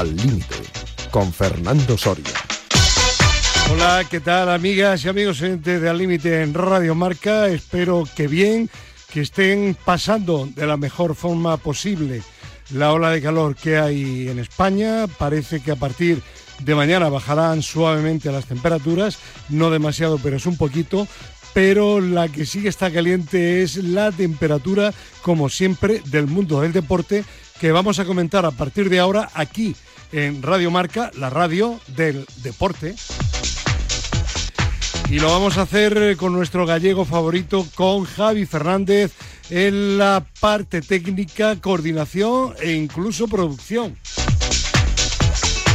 Al Límite, con Fernando Soria. Hola, ¿qué tal amigas y amigos de Al Límite en Radio Marca? Espero que bien, que estén pasando de la mejor forma posible la ola de calor que hay en España. Parece que a partir de mañana bajarán suavemente las temperaturas, no demasiado, pero es un poquito. Pero la que sí que está caliente es la temperatura, como siempre, del mundo del deporte, que vamos a comentar a partir de ahora aquí en Radio Marca, la radio del deporte. Y lo vamos a hacer con nuestro gallego favorito, con Javi Fernández, en la parte técnica, coordinación e incluso producción.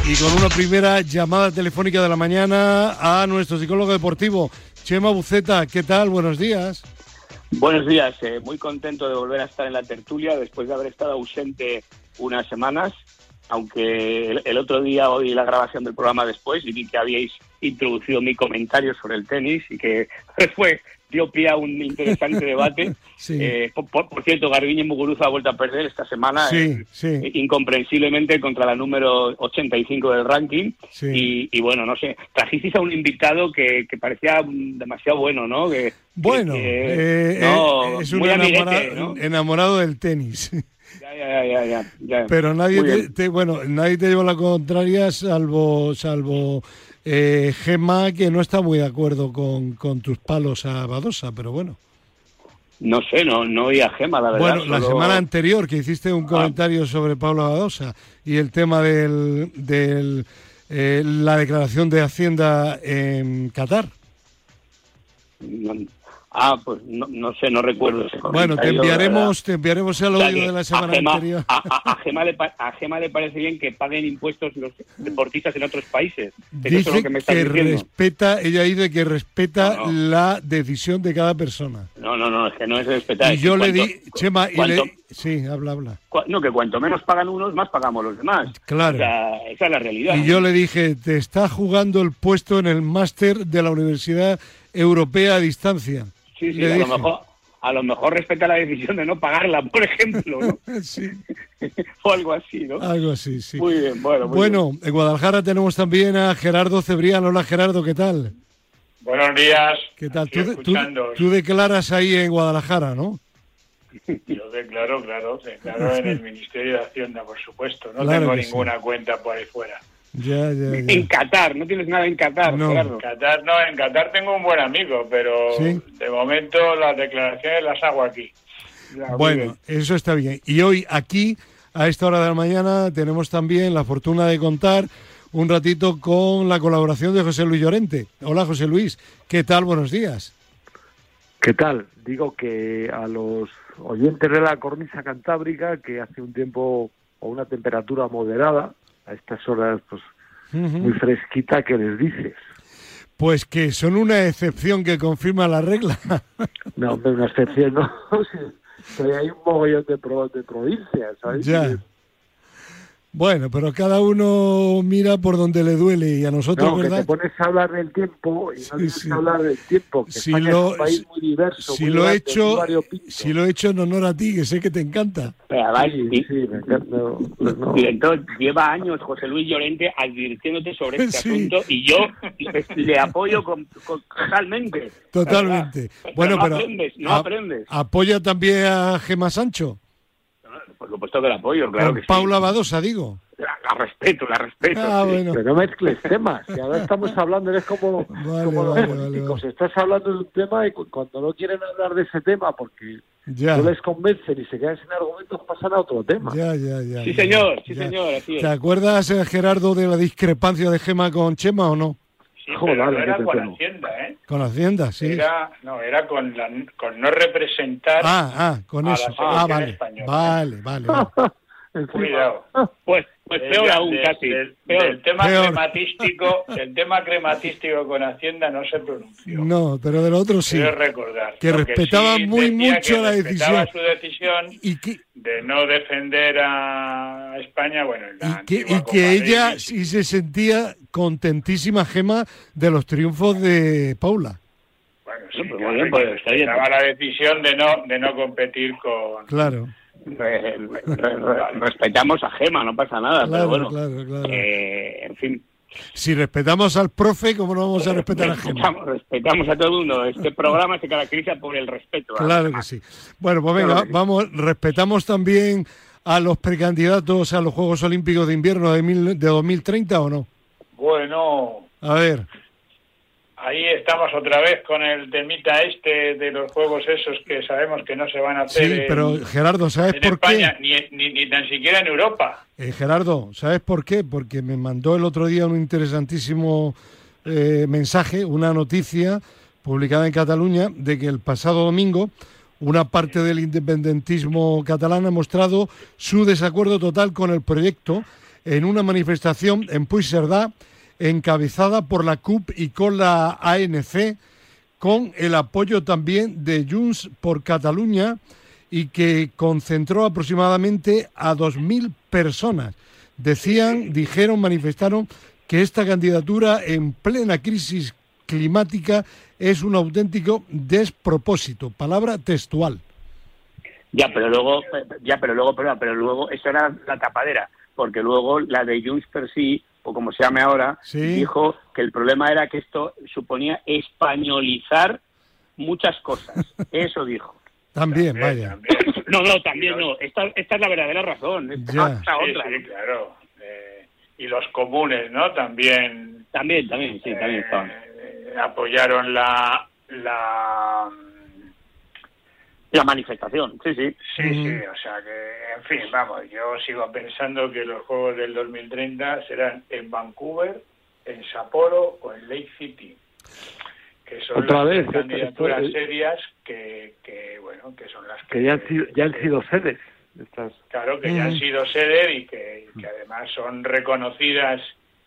Y con una primera llamada telefónica de la mañana a nuestro psicólogo deportivo, Chema Buceta. ¿Qué tal? Buenos días. Buenos días, eh, muy contento de volver a estar en la tertulia después de haber estado ausente unas semanas, aunque el, el otro día oí la grabación del programa después y vi que habíais introducido mi comentario sobre el tenis y que fue dio pie a un interesante debate. Sí. Eh, por, por cierto, Garbiñe Muguruza ha vuelto a perder esta semana, Sí, eh, sí. incomprensiblemente contra la número 85 del ranking. Sí. Y, y bueno, no sé, trajisteis a un invitado que, que parecía demasiado bueno, ¿no? Que, Bueno, que- eh, no, eh, es un muy amiguete, enamora- ¿no? enamorado del tenis. Ya, ya, ya, ya, ya. Pero nadie te, te- bueno, nadie te lleva la contraria salvo salvo eh, Gemma que no está muy de acuerdo con, con tus palos a Badosa, pero bueno. No sé, no, no oía Gema, la verdad. Bueno, la solo- semana anterior que hiciste un comentario sobre Pablo Badosa y el tema del, del eh, la declaración de Hacienda en Qatar. No- ah, pues no, no sé, no recuerdo ese Bueno, te enviaremos, te enviaremos el. O audio sea, de la semana a Gema, anterior. A, Gema le, pa- a Gema le parece bien que paguen impuestos los deportistas en otros países. Eso es Dice lo que me estás que diciendo. respeta, ella dice que respeta No, no. la decisión de cada persona. No, no, no, es que no es respetar. Y yo le di, Chema, y cuanto- le, sí, habla, habla. cua- no, que cuanto menos pagan unos, más pagamos los demás. Claro. O sea, esa es la realidad. Y yo le dije, te está jugando el puesto en el máster de la Universidad Europea a distancia. Sí, sí, Le a lo, mejor, a lo mejor respeta la decisión de no pagarla, por ejemplo, ¿no? Sí, o algo así, ¿no? algo así, sí. Muy bien, bueno. muy Bueno, en Guadalajara tenemos también a Gerardo Cebrián. Hola Gerardo, ¿qué tal? Buenos días. ¿Qué tal? Tú, declaras ahí en Guadalajara, ¿no? Yo declaro, claro, declaro en el Ministerio de Hacienda, por supuesto. No Claro tengo sí. ninguna cuenta por ahí fuera. Ya, ya, bien. ya. En Qatar, no tienes nada en Qatar, No. Qatar, no, en Qatar tengo un buen amigo, pero ¿Sí? de momento las declaraciones las hago aquí. Bueno, eso está bien. Y hoy aquí, a esta hora de la mañana, tenemos también la fortuna de contar un ratito con la colaboración de José Luis Llorente. Hola José Luis, ¿qué tal? Buenos días. ¿Qué tal? Digo que a los oyentes de la cornisa cantábrica, que hace un tiempo o una temperatura moderada, a estas horas pues muy fresquita, ¿qué les dices? Pues que son una excepción que confirma la regla. No, hombre, una excepción, ¿no? Que hay un mogollón de, pro- de provincias, ¿sabes? ya. Bueno, pero cada uno mira por donde le duele y a nosotros, No, que ¿verdad? te pones a hablar del tiempo y no Sí, sí. que hablar del tiempo, que Si España lo- es un país muy diverso, Si muy lo he grande, hecho, muy variopinto. si lo he hecho en honor a ti, que sé que te encanta. Pero además, Sí, di- sí, me encanta. no, no. Director, lleva años José Luis Llorente advirtiéndote sobre este Sí. asunto y yo le, apoyo con- con- totalmente. Totalmente. Pero Bueno, no pero aprendes, no a- aprendes. apoya también a Gema Sancho, Por supuesto que la apoyo, claro con que sí. Paula Badosa, digo. La, la respeto, la respeto. Ah, sí. bueno. Pero no mezcles temas, que ahora estamos hablando, eres como, Vale, como los vale, políticos, vale, estás hablando de un tema y cu- cuando no quieren hablar de ese tema porque Ya, no les convencen y se quedan sin argumentos, pasan a otro tema. ya, ya, ya. Sí, ya, señor, sí, ya. señor, así es. ¿Te acuerdas, eh, Gerardo, de la discrepancia de Gema con Chema o no? Sí, Joder, pero no era con tengo. Hacienda, ¿eh? Con Hacienda, sí. Era, no, era con, la, con no representar. Ah, ah, con a la eso. selección Ah, vale. española. Vale, vale. vale. Encima, Cuidado. Pues, pues Eh, peor ya, aún, de- casi. del- peor. Del tema Peor. crematístico, del tema crematístico con Hacienda no se pronunció. No, pero del otro sí. Quiero recordar. Que respetaba sí muy mucho que la respetaba decisión. su decisión Y que, de no defender a España, bueno, en la y que, y que ella sí se sentía contentísima, Gema, de los triunfos de Paula. Bueno, Sí, sí, pues muy bien, pues está bien. respetaba la decisión de no de no competir con, Claro. Respetamos a Gema, no pasa nada, Claro, pero bueno, claro, claro. eh, en fin, Si respetamos al profe, ¿cómo no vamos a respetar a Gemma? respetamos, a todo el mundo. Este programa se caracteriza por el respeto. ¿eh? Claro que sí. Bueno, pues venga, Claro que sí. vamos, respetamos también a los precandidatos a los Juegos Olímpicos de Invierno de, mil- de 2030 o no? Bueno, A ver, ahí estamos otra vez con el temita este de los juegos esos que sabemos que no se van a hacer sí, en, pero Gerardo, ¿sabes en por España, qué? ni, ni, ni tan siquiera en Europa. Eh, Gerardo, ¿sabes por qué? Porque me mandó el otro día un interesantísimo eh, mensaje, una noticia publicada en Cataluña de que el pasado domingo una parte del independentismo catalán ha mostrado su desacuerdo total con el proyecto en una manifestación en Puigcerdá encabezada por la CUP y con la ANC con el apoyo también de Junts por Cataluña y que concentró aproximadamente a 2.000 personas. Decían, dijeron, manifestaron que esta candidatura en plena crisis climática es un auténtico despropósito. Palabra textual. Ya, pero luego, ya, pero luego, pero, pero luego, eso era la tapadera, porque luego la de Junts per sí, o como se llame ahora, Sí. dijo que el problema era que esto suponía españolizar muchas cosas. Eso dijo. También, También, vaya. también. No, no, también no. Esta, esta es la verdadera razón. Esta, Ya. esta Sí, otra. sí, claro. Eh, y los comunes, ¿no? También También, también, sí, también estaban. eh, apoyaron la, la La manifestación, sí, sí. Sí, sí, o sea que, en fin, vamos, yo sigo pensando que los Juegos del 2030 serán en Vancouver, en Sapporo o en Lake City, que son Otra las vez, candidaturas esto- serias que, que, bueno, que son las que, que ya han sido, ya han sido sedes. Estas. claro, que ya han sido sede y que, y que además son reconocidas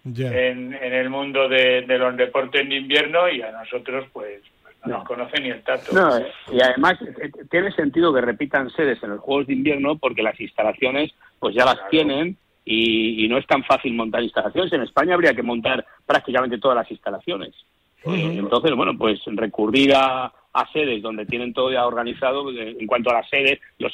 en, en el mundo de, de los deportes de invierno y a nosotros, pues. Nos conoce ni el tato. No, eh, y además eh, tiene sentido que repitan sedes en los Juegos de Invierno porque las instalaciones pues ya las Claro. tienen y, y no es tan fácil montar instalaciones. En España habría que montar prácticamente todas las instalaciones. Eh, entonces, bueno, pues recurrir a, a sedes donde tienen todo ya organizado eh, en cuanto a las sedes, los,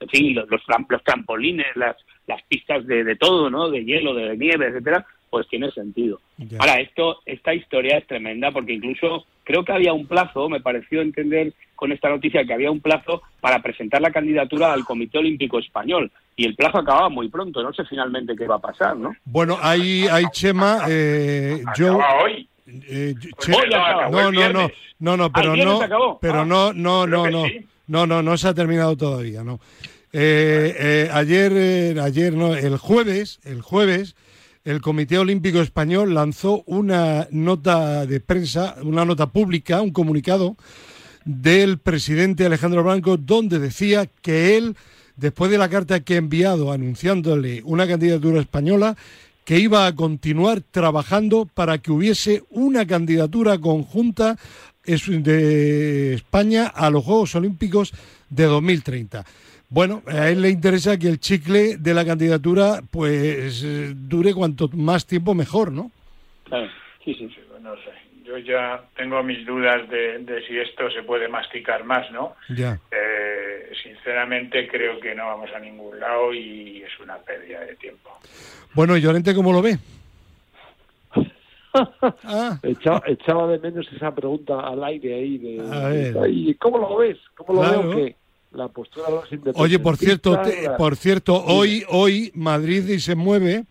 en fin, los, los los trampolines, las, las pistas de, de todo, ¿no? De hielo, de nieve, etcétera, pues tiene sentido. Ya. Ahora, esto, esta historia es tremenda porque incluso creo que había un plazo, me pareció entender con esta noticia que había un plazo para presentar la candidatura al Comité Olímpico Español y el plazo acababa muy pronto, no sé finalmente qué va a pasar, ¿no? Bueno, hay, hay Chema, eh, yo... Hoy. eh, Pues Che- hoy no, no, no, no, no, pero ¿Al viernes no, acabó? pero Ah, no, no, creo no, no, sí. no, no, no se ha terminado todavía, no. Eh, eh, ayer, eh, ayer, no, el jueves, el jueves, el Comité Olímpico Español lanzó una nota de prensa, una nota pública, un comunicado del presidente Alejandro Blanco, donde decía que él, después de la carta que ha enviado anunciándole una candidatura española, que iba a continuar trabajando para que hubiese una candidatura conjunta de España a los Juegos Olímpicos de 2030. Bueno, a él le interesa que el chicle de la candidatura pues dure cuanto más tiempo mejor, ¿no? Claro, sí, sí. Sí, no sé. Yo ya tengo mis dudas de, de si esto se puede masticar más, ¿no? Ya. Eh, sinceramente creo que no vamos a ningún lado y es una pérdida de tiempo. Bueno, ¿y Llorente cómo lo ve? Ah, Echaba, echaba de menos esa pregunta al aire ahí de, A ver. "Ay, ¿cómo lo ves? ¿Cómo lo Claro. veo que la postura de los independentistas Oye, por cierto, te- por cierto, hoy, hoy Madrid y se mueve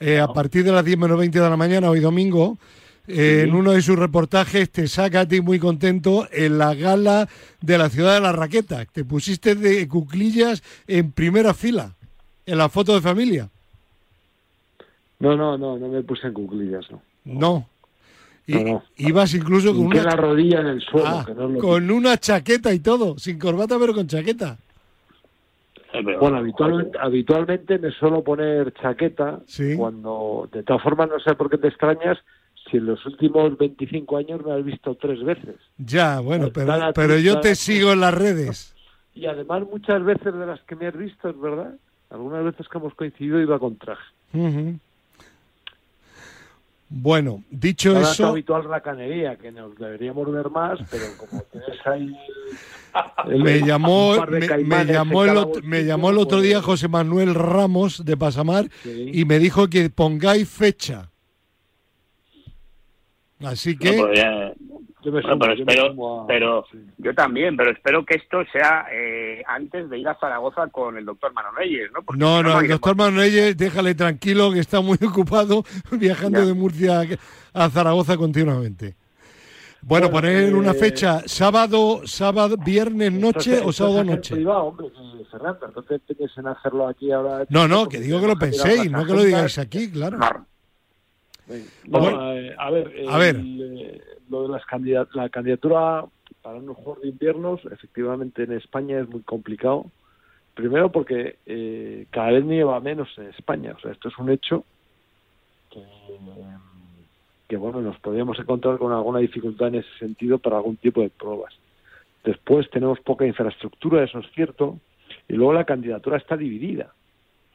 eh, a partir de las 10 menos 20 de la mañana, hoy domingo. eh, En uno de sus reportajes te saca a ti muy contento en la gala de la ciudad de la raqueta. Te pusiste de cuclillas en primera fila, en la foto de familia. No, no, no, no me puse en cuclillas, no. No. Y, No, no. Ibas incluso con una, la rodilla en el suelo, Ah, que no es lo con una chaqueta y todo, sin corbata pero con chaqueta. Eh, Bueno, habitualmente, habitualmente me suelo poner chaqueta Sí. cuando, de todas formas, no sé por qué te extrañas si en los últimos 25 años me has visto tres veces. Ya, bueno, Pues pero, pero yo te sigo en las redes. Y además muchas veces de las que me has visto, es verdad, algunas veces que hemos coincidido iba con traje. Ujú. Bueno, dicho Ahora es eso, habitual racanería, que nos deberíamos ver más, pero como tienes ahí me llamó, me, llamó, el, me llamó el otro día José Manuel Ramos de Pasamar y me dijo que pongáis fecha. Así que... Pues pero espero, pero yo también, pero espero que esto sea eh, antes de ir a Zaragoza con el doctor Manonelles, ¿no? no, no, el doctor Manonelles, déjale tranquilo que está muy ocupado viajando de Murcia a Zaragoza continuamente. Bueno, poner una eh, fecha, sábado, sábado, viernes noche o sábado noche. hombre, Fernando, en hacerlo aquí ahora. No, no, que digo que lo penséis, no que lo digáis aquí, claro. Eh, a ver, a ver. Eh, lo de las candidat la candidatura para unos Juegos de Inviernos, efectivamente en España es muy complicado. Primero porque eh, cada vez nieva menos en España, o sea, esto es un hecho que que bueno, nos podríamos encontrar con alguna dificultad en ese sentido para algún tipo de pruebas. Después tenemos poca infraestructura, eso es cierto, y luego la candidatura está dividida.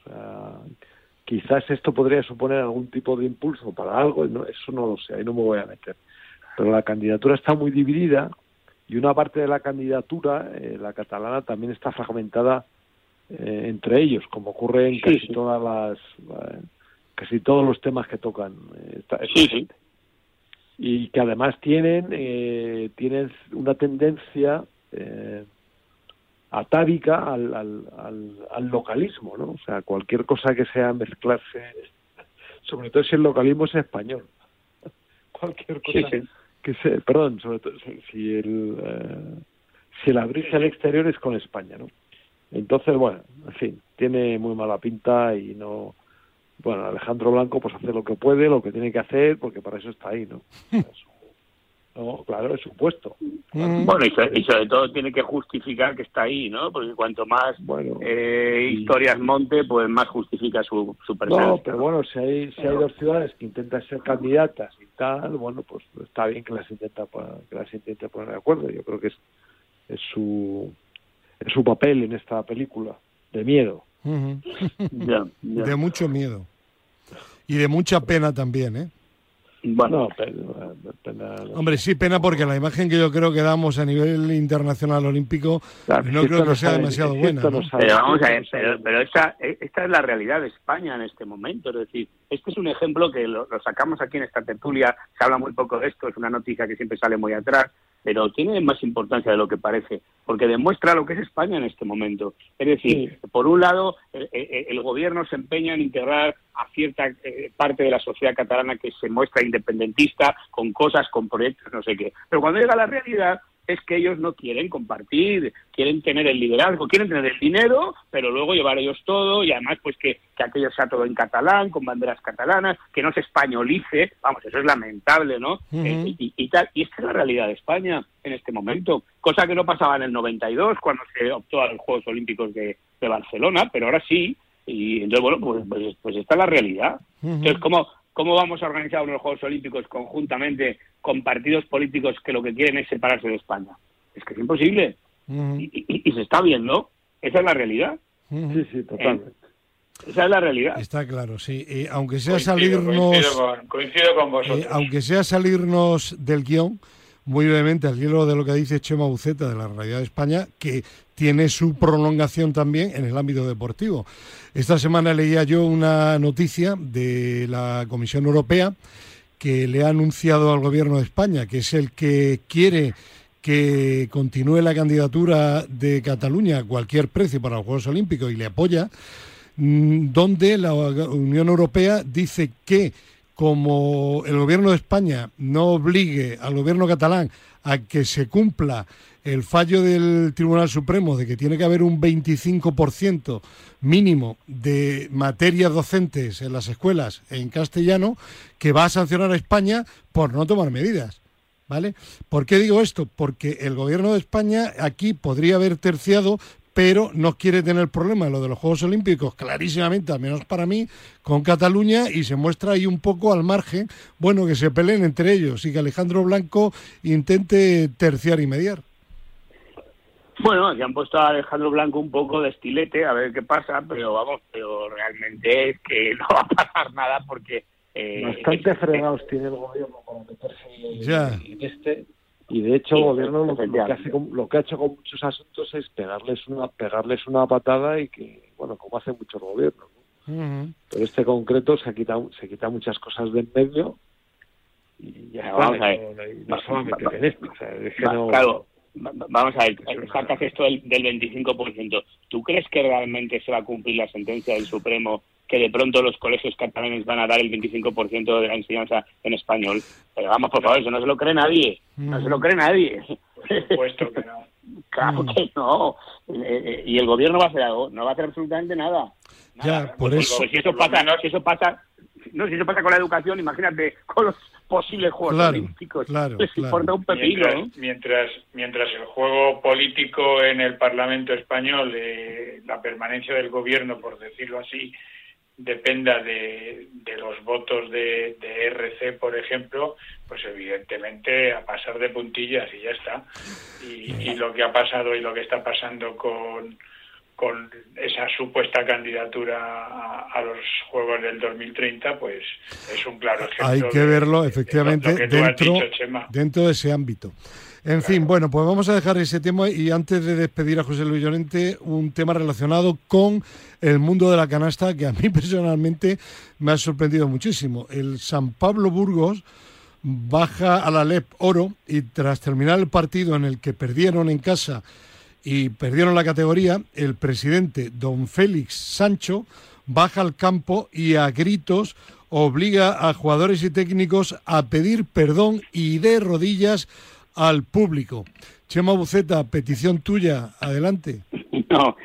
O sea, quizás esto podría suponer algún tipo de impulso para algo, no, eso no lo sé, ahí no me voy a meter. Pero la candidatura está muy dividida y una parte de la candidatura, eh, la catalana, también está fragmentada eh, entre ellos, como ocurre en casi todas las, eh, casi todos los temas que tocan esta, sí, y que además tienen, eh, tienen una tendencia eh, atávica al, al, al, localismo, ¿no? O sea, cualquier cosa que sea mezclarse, sobre todo si el localismo es español, cualquier cosa que sea, perdón, sobre todo si el, eh, si el abrirse al exterior es con España, ¿no? Entonces, bueno, en fin, tiene muy mala pinta y no bueno, Alejandro Blanco pues hace lo que puede, lo que tiene que hacer, porque para eso está ahí, ¿no? no claro, es su puesto. Mm. Bueno, y, sobre todo tiene que justificar que está ahí, ¿no? Porque cuanto más bueno, eh, historias monte, pues más justifica su, su presencia. No, pero bueno, si hay, si hay dos ciudades que intentan ser candidatas y tal, bueno, pues está bien que las intenta que las intente poner de acuerdo. Yo creo que es, es su es su papel en esta película de miedo. De mucho miedo. Y de mucha pena también, ¿eh? Bueno, Hombre, sí, pena porque la imagen que yo creo que damos a nivel internacional olímpico no creo que sea demasiado buena. Pero vamos a ver, pero, esta, esta es la realidad de España en este momento. Es decir, este es un ejemplo que lo, lo, sacamos aquí en esta tertulia, se habla muy poco de esto, es una noticia que siempre sale muy atrás, pero tiene más importancia de lo que parece, porque demuestra lo que es España en este momento. Es decir, por un lado, el, gobierno se empeña en integrar a cierta eh, parte de la sociedad catalana que se muestra independentista con cosas, con proyectos, no sé qué. Pero cuando llega la realidad, es que ellos no quieren compartir, quieren tener el liderazgo, quieren tener el dinero, pero luego llevar ellos todo y además pues que, que aquello sea todo en catalán, con banderas catalanas, que no se españolice, vamos, eso es lamentable, ¿no? Eh, y, tal, y esta es la realidad de España en este momento, cosa que no pasaba en el 92 cuando se optó a los Juegos Olímpicos de, Barcelona, pero ahora sí, y entonces bueno, pues, pues, pues esta es la realidad. Entonces, ¿cómo, ¿Cómo vamos a organizar unos Juegos Olímpicos conjuntamente con partidos políticos que lo que quieren es separarse de España? Es que es imposible. y, se está viendo. Esa es la realidad. Sí, sí, totalmente. esa es la realidad. Está claro, sí. aunque sea salirnos. Coincido con, vosotros. aunque sea salirnos del guion, muy brevemente al hilo de lo que dice Chema Buceta de la realidad de España, que tiene su prolongación también en el ámbito deportivo. Esta semana leía yo una noticia de la Comisión Europea que le ha anunciado al Gobierno de España, que es el que quiere que continúe la candidatura de Cataluña a cualquier precio para los Juegos Olímpicos y le apoya, mm, donde la Unión Europea dice que como el gobierno de España no obligue al gobierno catalán a que se cumpla el fallo del Tribunal Supremo de que tiene que haber un 25% mínimo de materias docentes en las escuelas en castellano, que va a sancionar a España por no tomar medidas. ¿Vale? ¿Por qué digo esto? Porque el gobierno de España aquí podría haber terciado pero no quiere tener problema lo de los Juegos Olímpicos, clarísimamente, al menos para mí, con Cataluña y se muestra ahí un poco al margen, bueno, que se peleen entre ellos y que Alejandro Blanco intente terciar y mediar. Bueno, aquí han puesto a Alejandro Blanco un poco de estilete, a ver qué pasa, pero vamos, pero realmente es que no va a pasar nada porque... Eh, Bastante fregados tiene el gobierno para meterse en este y de hecho el gobierno lo, que hace, lo que ha hecho con muchos asuntos es pegarles una pegarles una patada y que bueno como hacen muchos gobiernos pero este concreto se quita se quita muchas cosas de en medio y ya vamos a ver. No, Claro, vamos a ver, sacas esto del, del 25%. ¿Tú crees que realmente se va a cumplir la sentencia del Supremo que de pronto los colegios catalanes van a dar el 25% de la enseñanza en español? Pero vamos, por favor, eso no se lo cree nadie. No se lo cree nadie. Por supuesto que no. Claro que no. Eh, eh, y el gobierno va a hacer algo. No va a hacer absolutamente nada. Ya, por pues, eso. Pues si eso pasa, no, si eso pasa, no, si eso pasa con la educación, imagínate con los posibles juegos claro, políticos. Claro, Les claro. importa un pepino. Mientras, mientras, mientras el juego político en el Parlamento español, eh, la permanencia del gobierno, por decirlo así, dependa de, de los votos de, de RC, por ejemplo, pues evidentemente a pasar de puntillas y ya está. Y, y lo que ha pasado y lo que está pasando con, con esa supuesta candidatura a, a, los Juegos del 2030, pues es un claro ejemplo. Hay que de- verlo, efectivamente, dentro, dicho, dentro de ese ámbito. En fin, bueno, pues vamos a dejar ese tema y antes de despedir a José Luis Llorente, un tema relacionado con el mundo de la canasta que a mí personalmente me ha sorprendido muchísimo. El San Pablo Burgos baja a la LEP Oro y tras terminar el partido en el que perdieron en casa y perdieron la categoría, el presidente don Félix Sancho baja al campo y a gritos obliga a jugadores y técnicos a pedir perdón y de rodillas al público. Chema Buceta, petición tuya, adelante. No.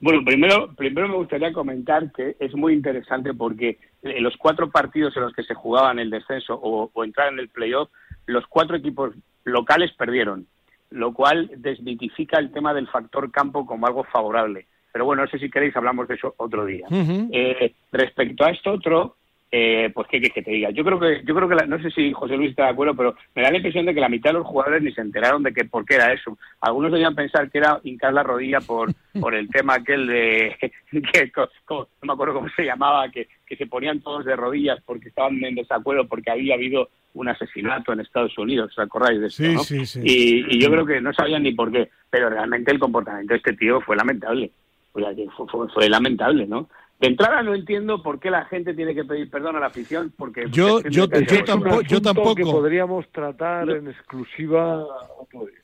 Bueno, primero, primero me gustaría comentar que es muy interesante porque en los cuatro partidos en los que se jugaban el descenso o, o entrar en el playoff, los cuatro equipos locales perdieron, lo cual desmitifica el tema del factor campo como algo favorable. Pero bueno, no sé si queréis hablamos de eso otro día. Uh -huh. eh, respecto a esto otro, eh, pues qué quieres que te diga. Yo creo que, yo creo que la, no sé si José Luis está de acuerdo, pero me da la impresión de que la mitad de los jugadores ni se enteraron de que por qué era eso. Algunos debían pensar que era hincar la rodilla por, por el tema aquel de que como, no me acuerdo cómo se llamaba, que, que se ponían todos de rodillas porque estaban en desacuerdo porque había habido un asesinato en Estados Unidos, ¿os acordáis de eso? Sí, ¿no? sí, sí. Y, y yo creo que no sabían ni por qué, pero realmente el comportamiento de este tío fue lamentable. O sea, que fue, fue, fue lamentable, ¿no? De entrada no entiendo por qué la gente tiene que pedir perdón a la afición, porque... Yo, yo, tampoco, yo tampoco... que podríamos tratar no. en exclusiva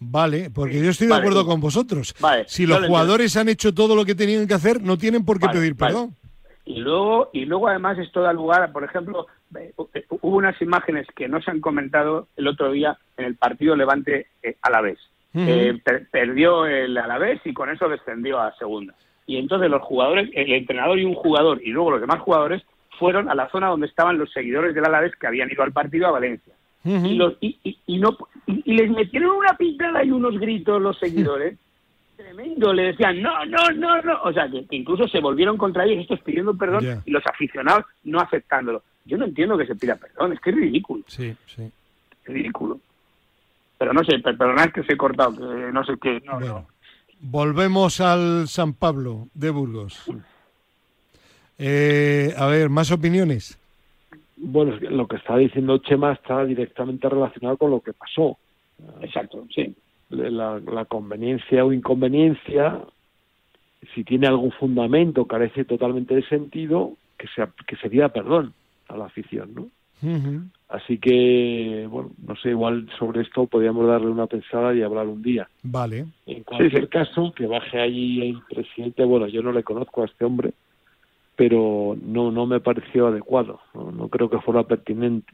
Vale, porque yo estoy de vale, acuerdo con vosotros. Vale, si los jugadores han hecho todo lo que tenían que hacer, no tienen por qué vale, pedir perdón. Y luego, y luego además esto da lugar, por ejemplo, hubo unas imágenes que no se han comentado el otro día en el partido Levante. Uh -huh. eh, per perdió el Alavés y con eso descendió a segunda. Y entonces los jugadores, el entrenador y un jugador y luego los demás jugadores fueron a la zona donde estaban los seguidores del Alavés que habían ido al partido a Valencia. Uh -huh. y, los, y, y, y, no, y, les metieron una pintada y unos gritos los seguidores. Tremendo, le decían no, no, no, no. O sea, que, que, incluso se volvieron contra ellos, estos pidiendo perdón yeah. y los aficionados no aceptándolo. Yo no entiendo que se pida perdón, es que es ridículo. Sí, sí. Es ridículo. Pero no sé, perdonad que se he cortado, que no sé qué. No, bueno. no. Volvemos al San Pablo de Burgos. Eh, a ver, más opiniones. Bueno, lo que está diciendo Chema está directamente relacionado con lo que pasó. Exacto, sí. La, la conveniencia o inconveniencia, si tiene algún fundamento, carece totalmente de sentido, que se, que se pida perdón a la afición, ¿no? Uh -huh. Así que, bueno, no sé, igual sobre esto podríamos darle una pensada y hablar un día. Vale. En cualquier sí, sí. caso, que baje allí el presidente, bueno, yo no le conozco a este hombre, pero no, no me pareció adecuado, no, no creo que fuera pertinente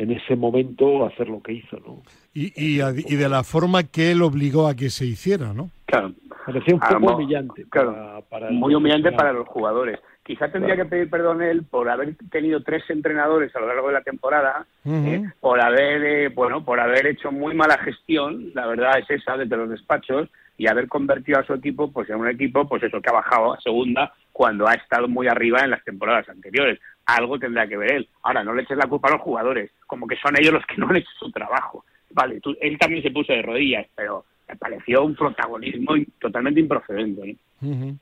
en ese momento hacer lo que hizo, ¿no? Y, y, y de la forma que él obligó a que se hiciera, ¿no? Claro. Parecía un poco Ah, humillante. Claro, para, para muy humillante para los jugadores. Quizá tendría claro. que pedir perdón él por haber tenido tres entrenadores a lo largo de la temporada, uh -huh. eh, por haber, eh, bueno, por haber hecho muy mala gestión, la verdad es esa, desde los despachos, y haber convertido a su equipo, pues en un equipo, pues eso, que ha bajado a segunda cuando ha estado muy arriba en las temporadas anteriores. Algo tendrá que ver él. Ahora, no le eches la culpa a los jugadores, como que son ellos los que no han hecho su trabajo. Vale, tú, él también se puso de rodillas, pero me pareció un protagonismo totalmente improcedente. ¿eh? Uh -huh.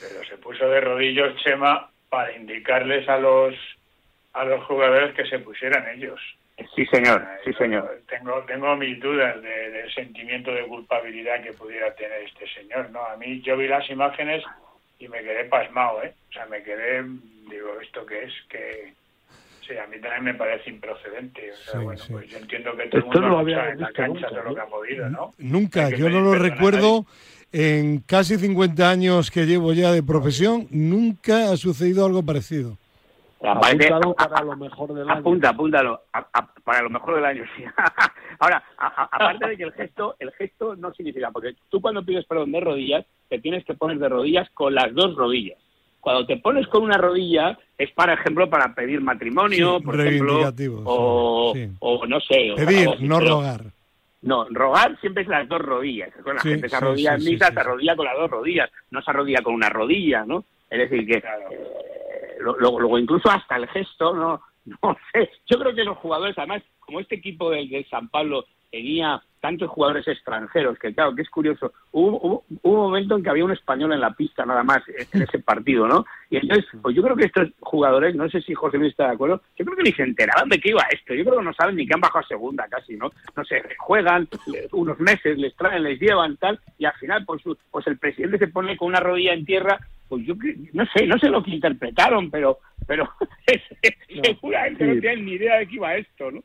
Pero se puso de rodillas Chema para indicarles a los a los jugadores que se pusieran ellos. Sí, señor, sí, señor. Tengo, tengo mis dudas del sentimiento de culpabilidad que pudiera tener este señor, ¿no? A mí, yo vi las imágenes y me quedé pasmado, ¿eh? O sea, me quedé, digo, ¿esto qué es? Que, sí, a mí también me parece improcedente. O sea, bueno, pues yo entiendo que todo el mundo no en la cancha de lo que ha podido, ¿no? Nunca, yo no lo recuerdo. En casi 50 años que llevo ya de profesión, nunca ha sucedido algo parecido. Apúntalo para lo mejor del año. Apunta, apúntalo, para lo mejor del año, sí. Ahora, aparte de que el gesto, el gesto no significa, porque tú cuando pides perdón de rodillas, te tienes que poner de rodillas con las dos rodillas. Cuando te pones con una rodilla es, por ejemplo, para pedir matrimonio, por ejemplo, o, o, no sé. Pedir, no rogar. No, rogar siempre es las dos rodillas. Con la gente se arrodilla en misa, se arrodilla con las dos rodillas, no se arrodilla con una rodilla, ¿no? Es decir, que luego, incluso hasta el gesto, no, no sé, yo creo que los jugadores, además, como este equipo del, de San Pablo tenía tantos jugadores extranjeros, que claro, que es curioso, hubo, un momento en que había un español en la pista nada más en ese partido, ¿no? Y entonces, pues yo creo que estos jugadores, no sé si José Luis está de acuerdo, yo creo que ni se enteraban de qué iba esto, yo creo que no saben ni que han bajado a segunda casi, ¿no? No sé, juegan unos meses, les traen, les llevan, tal, y al final, pues, pues el presidente se pone con una rodilla en tierra pues yo no sé, no sé lo que interpretaron, pero pero seguramente no, tienen ni idea de qué iba esto, ¿no?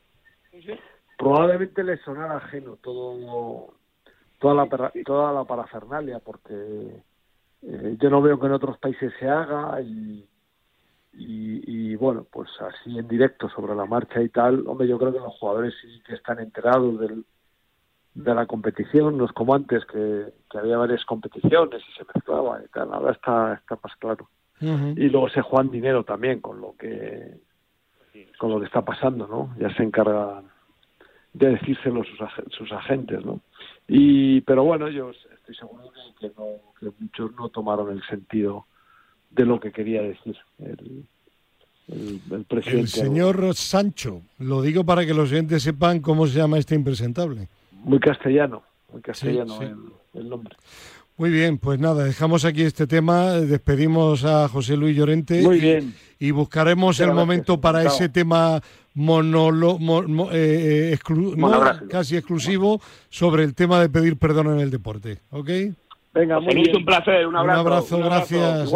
Probablemente les sonara ajeno todo toda la toda la parafernalia, porque eh, yo no veo que en otros países se haga y, y, bueno, pues así en directo sobre la marcha y tal, hombre, yo creo que los jugadores sí que están enterados del, de la competición, no es como antes que, había varias competiciones y se mezclaba y tal, ahora está, está más claro. Y luego se juegan dinero también con lo que con lo que está pasando, ¿no? Ya se encarga de decírselo sus, sus agentes, ¿no? Y pero bueno, yo estoy seguro de que, no, que muchos no tomaron el sentido de lo que quería decir el, el, presidente. El señor Sancho, lo digo para que los oyentes sepan cómo se llama este impresentable muy castellano, muy castellano El, nombre. Muy bien, pues nada, dejamos aquí este tema, despedimos a José Luis Llorente muy bien. y, buscaremos el momento para ese tema monolo, eh, eh, casi exclusivo sobre el tema de pedir perdón en el deporte, ¿ok? Venga, muy bien. un placer, un abrazo. Un abrazo, gracias.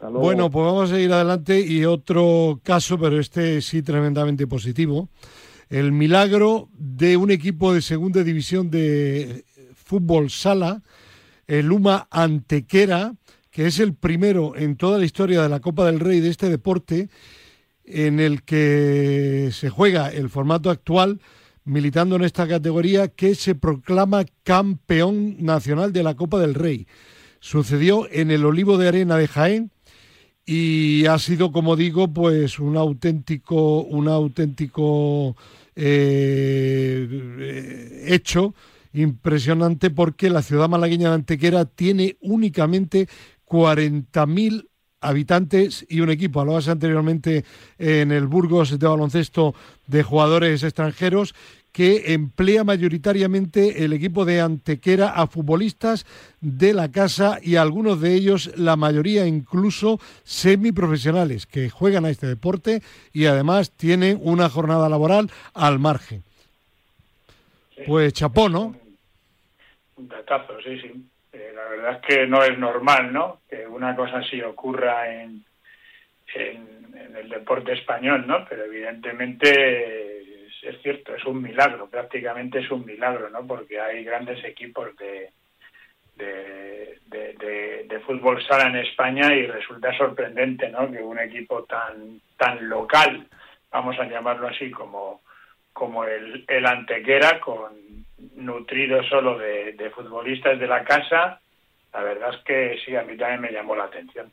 Bueno, pues vamos a ir adelante y otro caso, pero este sí tremendamente positivo el milagro de un equipo de segunda división de fútbol sala, el Luma Antequera, que es el primero en toda la historia de la Copa del Rey de este deporte, en el que se juega el formato actual, militando en esta categoría, que se proclama campeón nacional de la Copa del Rey. Sucedió en el Olivo de Arena de Jaén y ha sido, como digo, pues un auténtico, un auténtico eh, hecho impresionante porque la ciudad malagueña de Antequera tiene únicamente 40.000 habitantes y un equipo. Hablabas anteriormente en el Burgos de baloncesto de jugadores extranjeros que emplea mayoritariamente el equipo de Antequera a futbolistas de la casa y algunos de ellos, la mayoría incluso semiprofesionales, que juegan a este deporte y además tienen una jornada laboral al margen. Pues chapó, ¿no? Un datazo, sí, sí. Eh, la verdad es que no es normal, ¿no? Que una cosa así ocurra en, en el deporte español, ¿no? Pero evidentemente es cierto, es un milagro, prácticamente es un milagro, ¿no? Porque hay grandes equipos de, de, de, fútbol sala en España y resulta sorprendente, ¿no? Que un equipo tan, tan local, vamos a llamarlo así, como, como el, el Antequera, con nutrido solo de, de futbolistas de la casa, la verdad es que sí, a mí también me llamó la atención.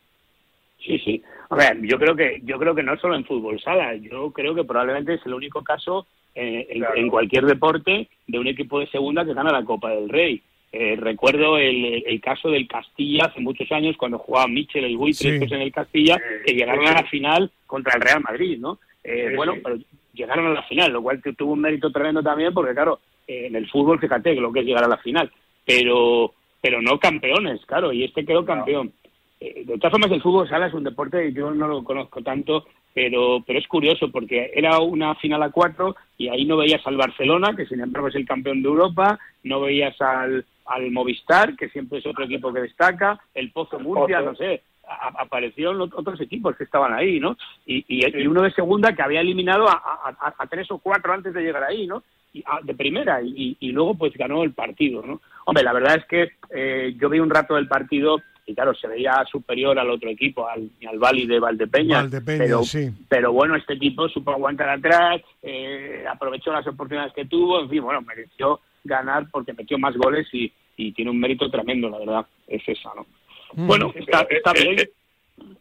Sí, sí. A ver, yo creo que yo creo que no solo en fútbol sala, yo creo que probablemente es el único caso eh, en, cualquier deporte de un equipo de segunda que gana la Copa del Rey. Eh, recuerdo el, el, caso del Castilla hace muchos años cuando jugaba Michel el Buitre en el Castilla que llegaron a la final contra el Real Madrid, ¿no? Eh, bueno, pero llegaron a la final, lo cual tuvo un mérito tremendo también porque claro, en el fútbol fíjate que lo que es llegar a la final, pero pero no campeones, claro, y este quedó campeón. de todas formas, el fútbol sala es un deporte, yo no lo conozco tanto, pero, pero es curioso porque era una final a cuatro y ahí no veías al Barcelona, que sin embargo es el campeón de Europa, no veías al, al Movistar, que siempre es otro equipo que destaca, el Pozo Murcia, no sé, aparecieron otros equipos que estaban ahí, ¿no? Y, y, uno de segunda que había eliminado a, a, tres o cuatro antes de llegar ahí, ¿no? Y, de primera y, y, luego pues ganó el partido, ¿no? Hombre, la verdad es que eh, yo vi un rato del partido y claro, se veía superior al otro equipo, al, al Bali de Valdepeña. pero, sí. pero bueno, este equipo supo aguantar atrás, eh, aprovechó las oportunidades que tuvo, en fin, bueno, mereció ganar porque metió más goles y, y tiene un mérito tremendo, la verdad, es esa, ¿no? Mm. Bueno, está, bien.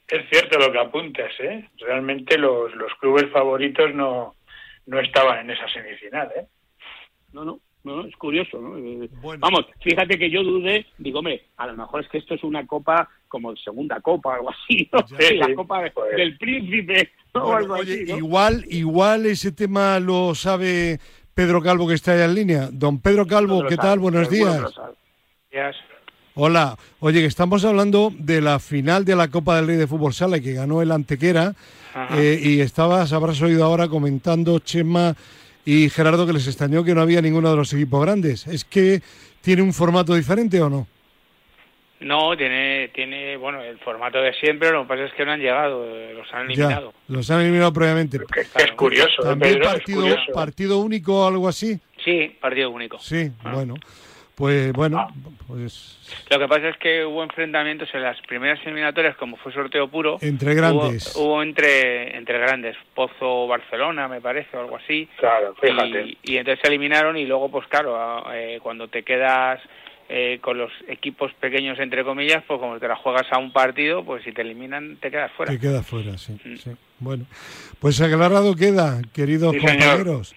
Es, cierto lo que apuntas, ¿eh? Realmente los, los clubes favoritos no, no estaban en esa semifinal, ¿eh? No, no, no, es curioso, ¿no? Eh, vamos, fíjate que yo dudé, digo, hombre, a lo mejor es que esto es una copa como segunda copa o algo así, ¿no? la copa pues. del príncipe o algo oye, igual, igual ese tema lo sabe Pedro Calvo que está ahí en línea. Don Pedro Calvo, ¿qué tal? Buenos días. días. Hola, oye, que estamos hablando de la final de la Copa del Rey de Fútbol Sala que ganó el Antequera eh, y estabas, habrás oído ahora comentando Chema y Gerardo que les extrañó que no había ninguno de los equipos grandes. ¿Es que tiene un formato diferente o no? No, tiene, tiene, bueno, el formato de siempre, lo que pasa es que no han llegado, eh, los han eliminado. los han eliminado previamente. es curioso. ¿También partido, partido único o algo así? Sí, partido único. Sí, ah. bueno. Pues bueno, ah. pues... Lo que pasa es que hubo enfrentamientos en las primeras eliminatorias, como fue sorteo puro. Entre grandes. Hubo, entre, entre grandes, Pozo Barcelona, me parece, o algo así. Claro, fíjate. Y, entonces se eliminaron y luego, pues claro, eh, cuando te quedas eh, con los equipos pequeños, entre comillas, pues como te la juegas a un partido, pues si te eliminan, te quedas fuera. Te quedas fuera, sí. Mm. sí. Bueno, pues aclarado queda, queridos compañeros.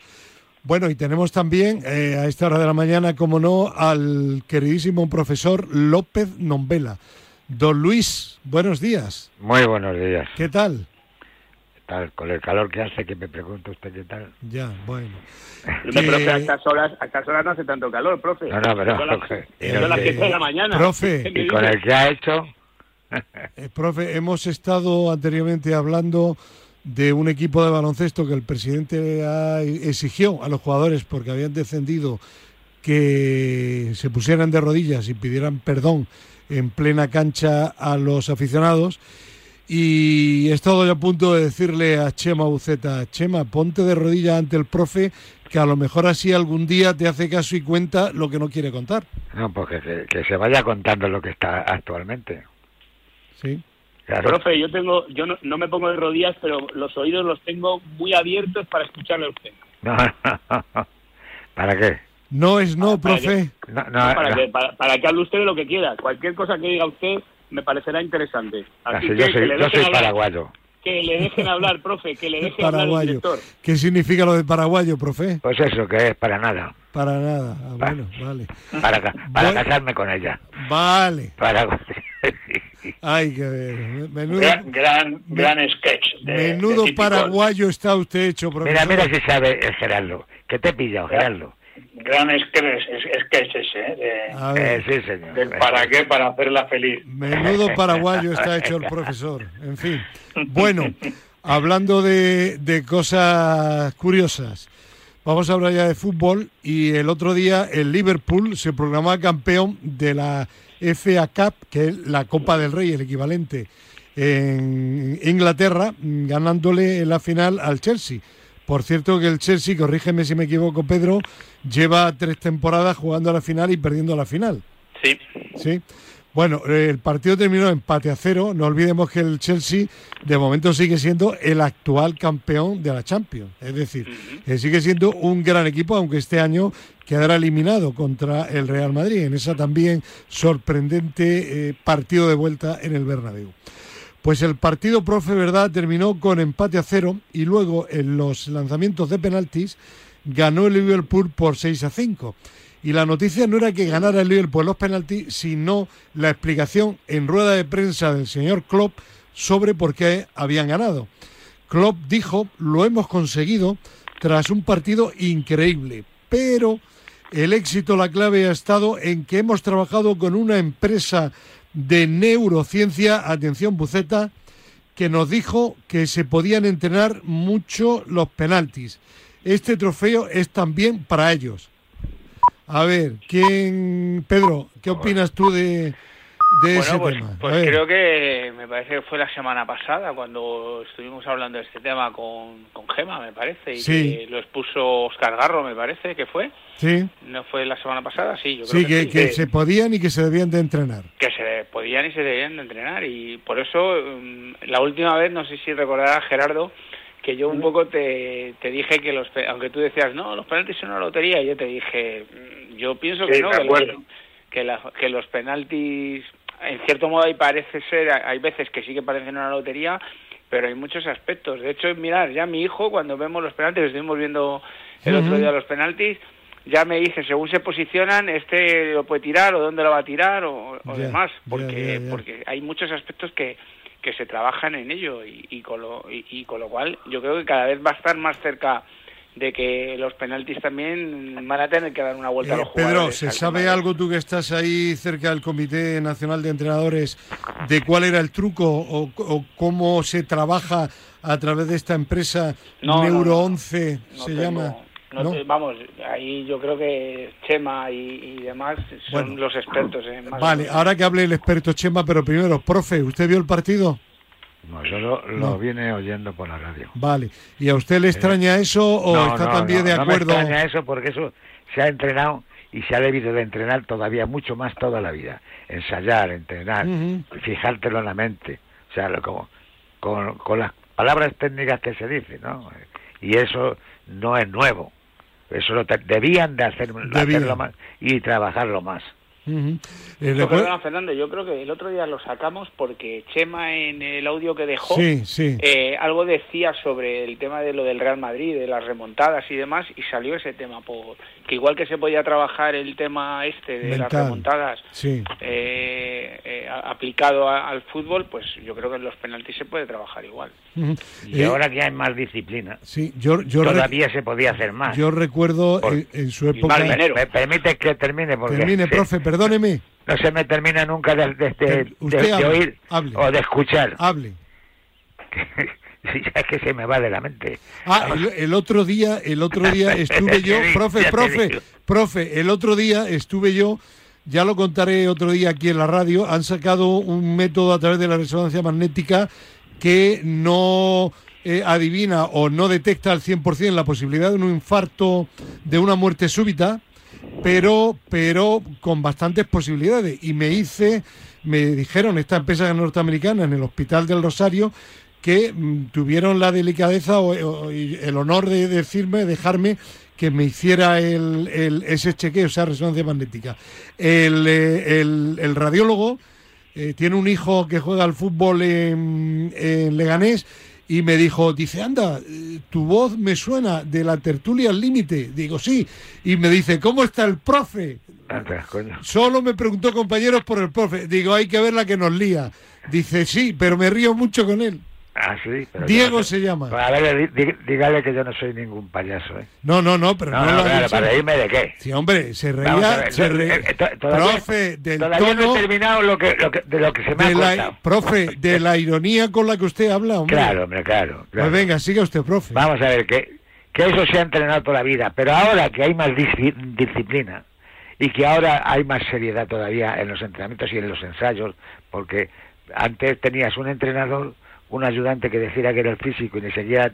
Bueno, y tenemos también eh, a esta hora de la mañana, como no, al queridísimo profesor López Nombela. Don Luis, buenos días. Muy buenos días. ¿Qué tal? ¿Qué tal? Con el calor que hace, que me pregunta usted qué tal. Ya, bueno. profe, a estas, horas, a estas horas no hace tanto calor, profe. No, no, pero... Son las, las 7 de la mañana. Profe. ¿Y con el que ha hecho? Eh, profe, hemos estado anteriormente hablando de un equipo de baloncesto que el presidente exigió a los jugadores porque habían descendido que se pusieran de rodillas y pidieran perdón en plena cancha a los aficionados. Y he estado ya a punto de decirle a Chema Buceta, Chema, ponte de rodillas ante el profe, que a lo mejor así algún día te hace caso y cuenta lo que no quiere contar. No, pues que se, que se vaya contando lo que está actualmente. Sí. Profe, yo tengo, yo no, me pongo de rodillas, pero los oídos los tengo muy abiertos para escucharle a usted. ¿Para qué? No es no, profe. para, que, para, que hable usted de lo que quiera. Cualquier cosa que diga usted me parecerá interesante. Así que, yo soy, yo soy paraguayo. Que le dejen hablar, profe, que le dejen hablar director. ¿Qué significa lo de paraguayo, profe? Pues eso, que es para nada. Para nada, ah, bueno, vale. Para, para casarme con ella. Vale. Para... Ay, que ver. Menudo, gran, gran, sketch. menudo paraguayo está usted hecho, profesor. Mira, mira si sabe el Gerardo. Que te he pillado, Gerardo. Gran sketch, ese, ¿eh? eh sí, señor. ¿Para qué? Para hacerla feliz. Menudo paraguayo está hecho el profesor. En fin. Bueno, hablando de, de cosas curiosas. Vamos a hablar ya de fútbol y el otro día el Liverpool se programaba campeón de la FA Cup, que es la Copa del Rey, el equivalente en Inglaterra, ganándole en la final al Chelsea. Por cierto que el Chelsea, corrígeme si me equivoco Pedro, lleva tres temporadas jugando a la final y perdiendo la final. Sí. Sí. Bueno, el partido terminó empate a cero. No olvidemos que el Chelsea de momento sigue siendo el actual campeón de la Champions. Es decir, sigue siendo un gran equipo, aunque este año quedará eliminado contra el Real Madrid en esa también sorprendente eh, partido de vuelta en el Bernabéu. Pues el partido, profe, ¿verdad? Terminó con empate a cero y luego en los lanzamientos de penaltis ganó el Liverpool por 6 a 5. Y la noticia no era que ganara el Liverpool los penaltis, sino la explicación en rueda de prensa del señor Klopp sobre por qué habían ganado. Klopp dijo, lo hemos conseguido tras un partido increíble, pero el éxito, la clave ha estado en que hemos trabajado con una empresa de neurociencia, atención Buceta, que nos dijo que se podían entrenar mucho los penaltis. Este trofeo es también para ellos. A ver, ¿quién, Pedro, qué opinas tú de, de ese pues, tema? Pues creo que me parece que fue la semana pasada cuando estuvimos hablando de este tema con, con Gema, me parece, y que lo expuso Oscar Garro, me parece que fue. Sí. ¿No fue la semana pasada? Sí, yo creo sí, que, que, se podían y que se debían de entrenar. Que se podían y se debían de entrenar. Y por eso, mm, la última vez, no sé si recordarás, Gerardo, que yo un poco te, te dije que los aunque tú decías no los penaltis son una lotería yo te dije mm, yo pienso que no que los, que, que los penaltis en cierto modo ahí parece ser hay veces que sí que parecen una lotería pero hay muchos aspectos. De hecho mirar ya mi hijo cuando vemos los penaltis estuvimos viendo el otro día los penaltis ya me dice según se posicionan este lo puede tirar o dónde lo va a tirar o, demás porque porque hay muchos aspectos que que se trabajan en ello y, con lo, y, con lo cual yo creo que cada vez va a estar más cerca de que los penaltis también van a tener que dar una vuelta a los eh, jugadores. Pedro, ¿se sabe algo tú que estás ahí cerca del Comité Nacional de Entrenadores de cuál era el truco o, cómo se trabaja a través de esta empresa Neuro 11 se llama? Vamos, ahí yo creo que Chema y, demás son los expertos. vale, ahora que hable el experto Chema, pero primero, profe, ¿usted vio el partido? No, yo lo, viene oyendo por la radio. Vale, ¿y a usted le extraña eso o está también de acuerdo? No me extraña eso porque eso se ha entrenado y se ha debido de entrenar todavía mucho más toda la vida. Ensayar, entrenar, fijártelo en la mente. O sea, como, con, con las palabras técnicas que se dicen, ¿no? Y eso no es nuevo. Eso lo debían de hacer, hacerlo más y trabajarlo más. Uh Fernando, yo creo que el otro día lo sacamos porque Chema en el audio que dejó eh, algo decía sobre el tema de lo del Real Madrid, de las remontadas y demás, y salió ese tema, por que igual que se podía trabajar el tema este de las remontadas eh, eh, aplicado al fútbol, pues yo creo que en los penaltis se puede trabajar igual. Y ahora que hay más disciplina, sí, yo, todavía se podía hacer más. Yo recuerdo en, su época... ¿Me permite que termine? Porque, termine, profe, perdóneme. No se me termina nunca de, de, oír o de escuchar. Hable. es que se me va de la mente. Ah, el, otro día, el otro día estuve yo, profe, profe, profe, el otro día estuve yo, ya lo contaré otro día aquí en la radio, han sacado un método a través de la resonancia magnética que no eh, adivina o no detecta al 100% la posibilidad de un infarto, de una muerte súbita, pero, pero con bastantes posibilidades. Y me hice, me dijeron esta empresa norteamericana en el Hospital del Rosario que mm, tuvieron la delicadeza o, el honor de decirme, dejarme que me hiciera el, el, ese chequeo, esa resonancia magnética. El, eh, el radiólogo eh, tiene un hijo que juega al fútbol en, en Leganés y me dijo, dice, anda, tu voz me suena de la tertulia al límite. Digo, sí. Y me dice, ¿cómo está el profe? Solo me preguntó compañeros por el profe. Digo, hay que ver la que nos lía. Dice, sí, pero me río mucho con él. Ah, sí. Diego se llama. A ver, dígale que yo no soy ningún payaso, ¿eh? No, no, no, pero no, no, no ¿Para reírme de qué? Sí, hombre, se reía. se reía. Eh, eh, profe, del todavía no he terminado lo que, lo que, de lo que se me ha la, Profe, de la ironía con la que usted habla, hombre. Claro, hombre, claro. Pues venga, siga usted, profe. Vamos a ver, que, que eso se ha entrenado toda la vida, pero ahora que hay más disciplina y que ahora hay más seriedad todavía en los entrenamientos y en los ensayos, porque antes tenías un entrenador un ayudante que decía que era el físico y le seguía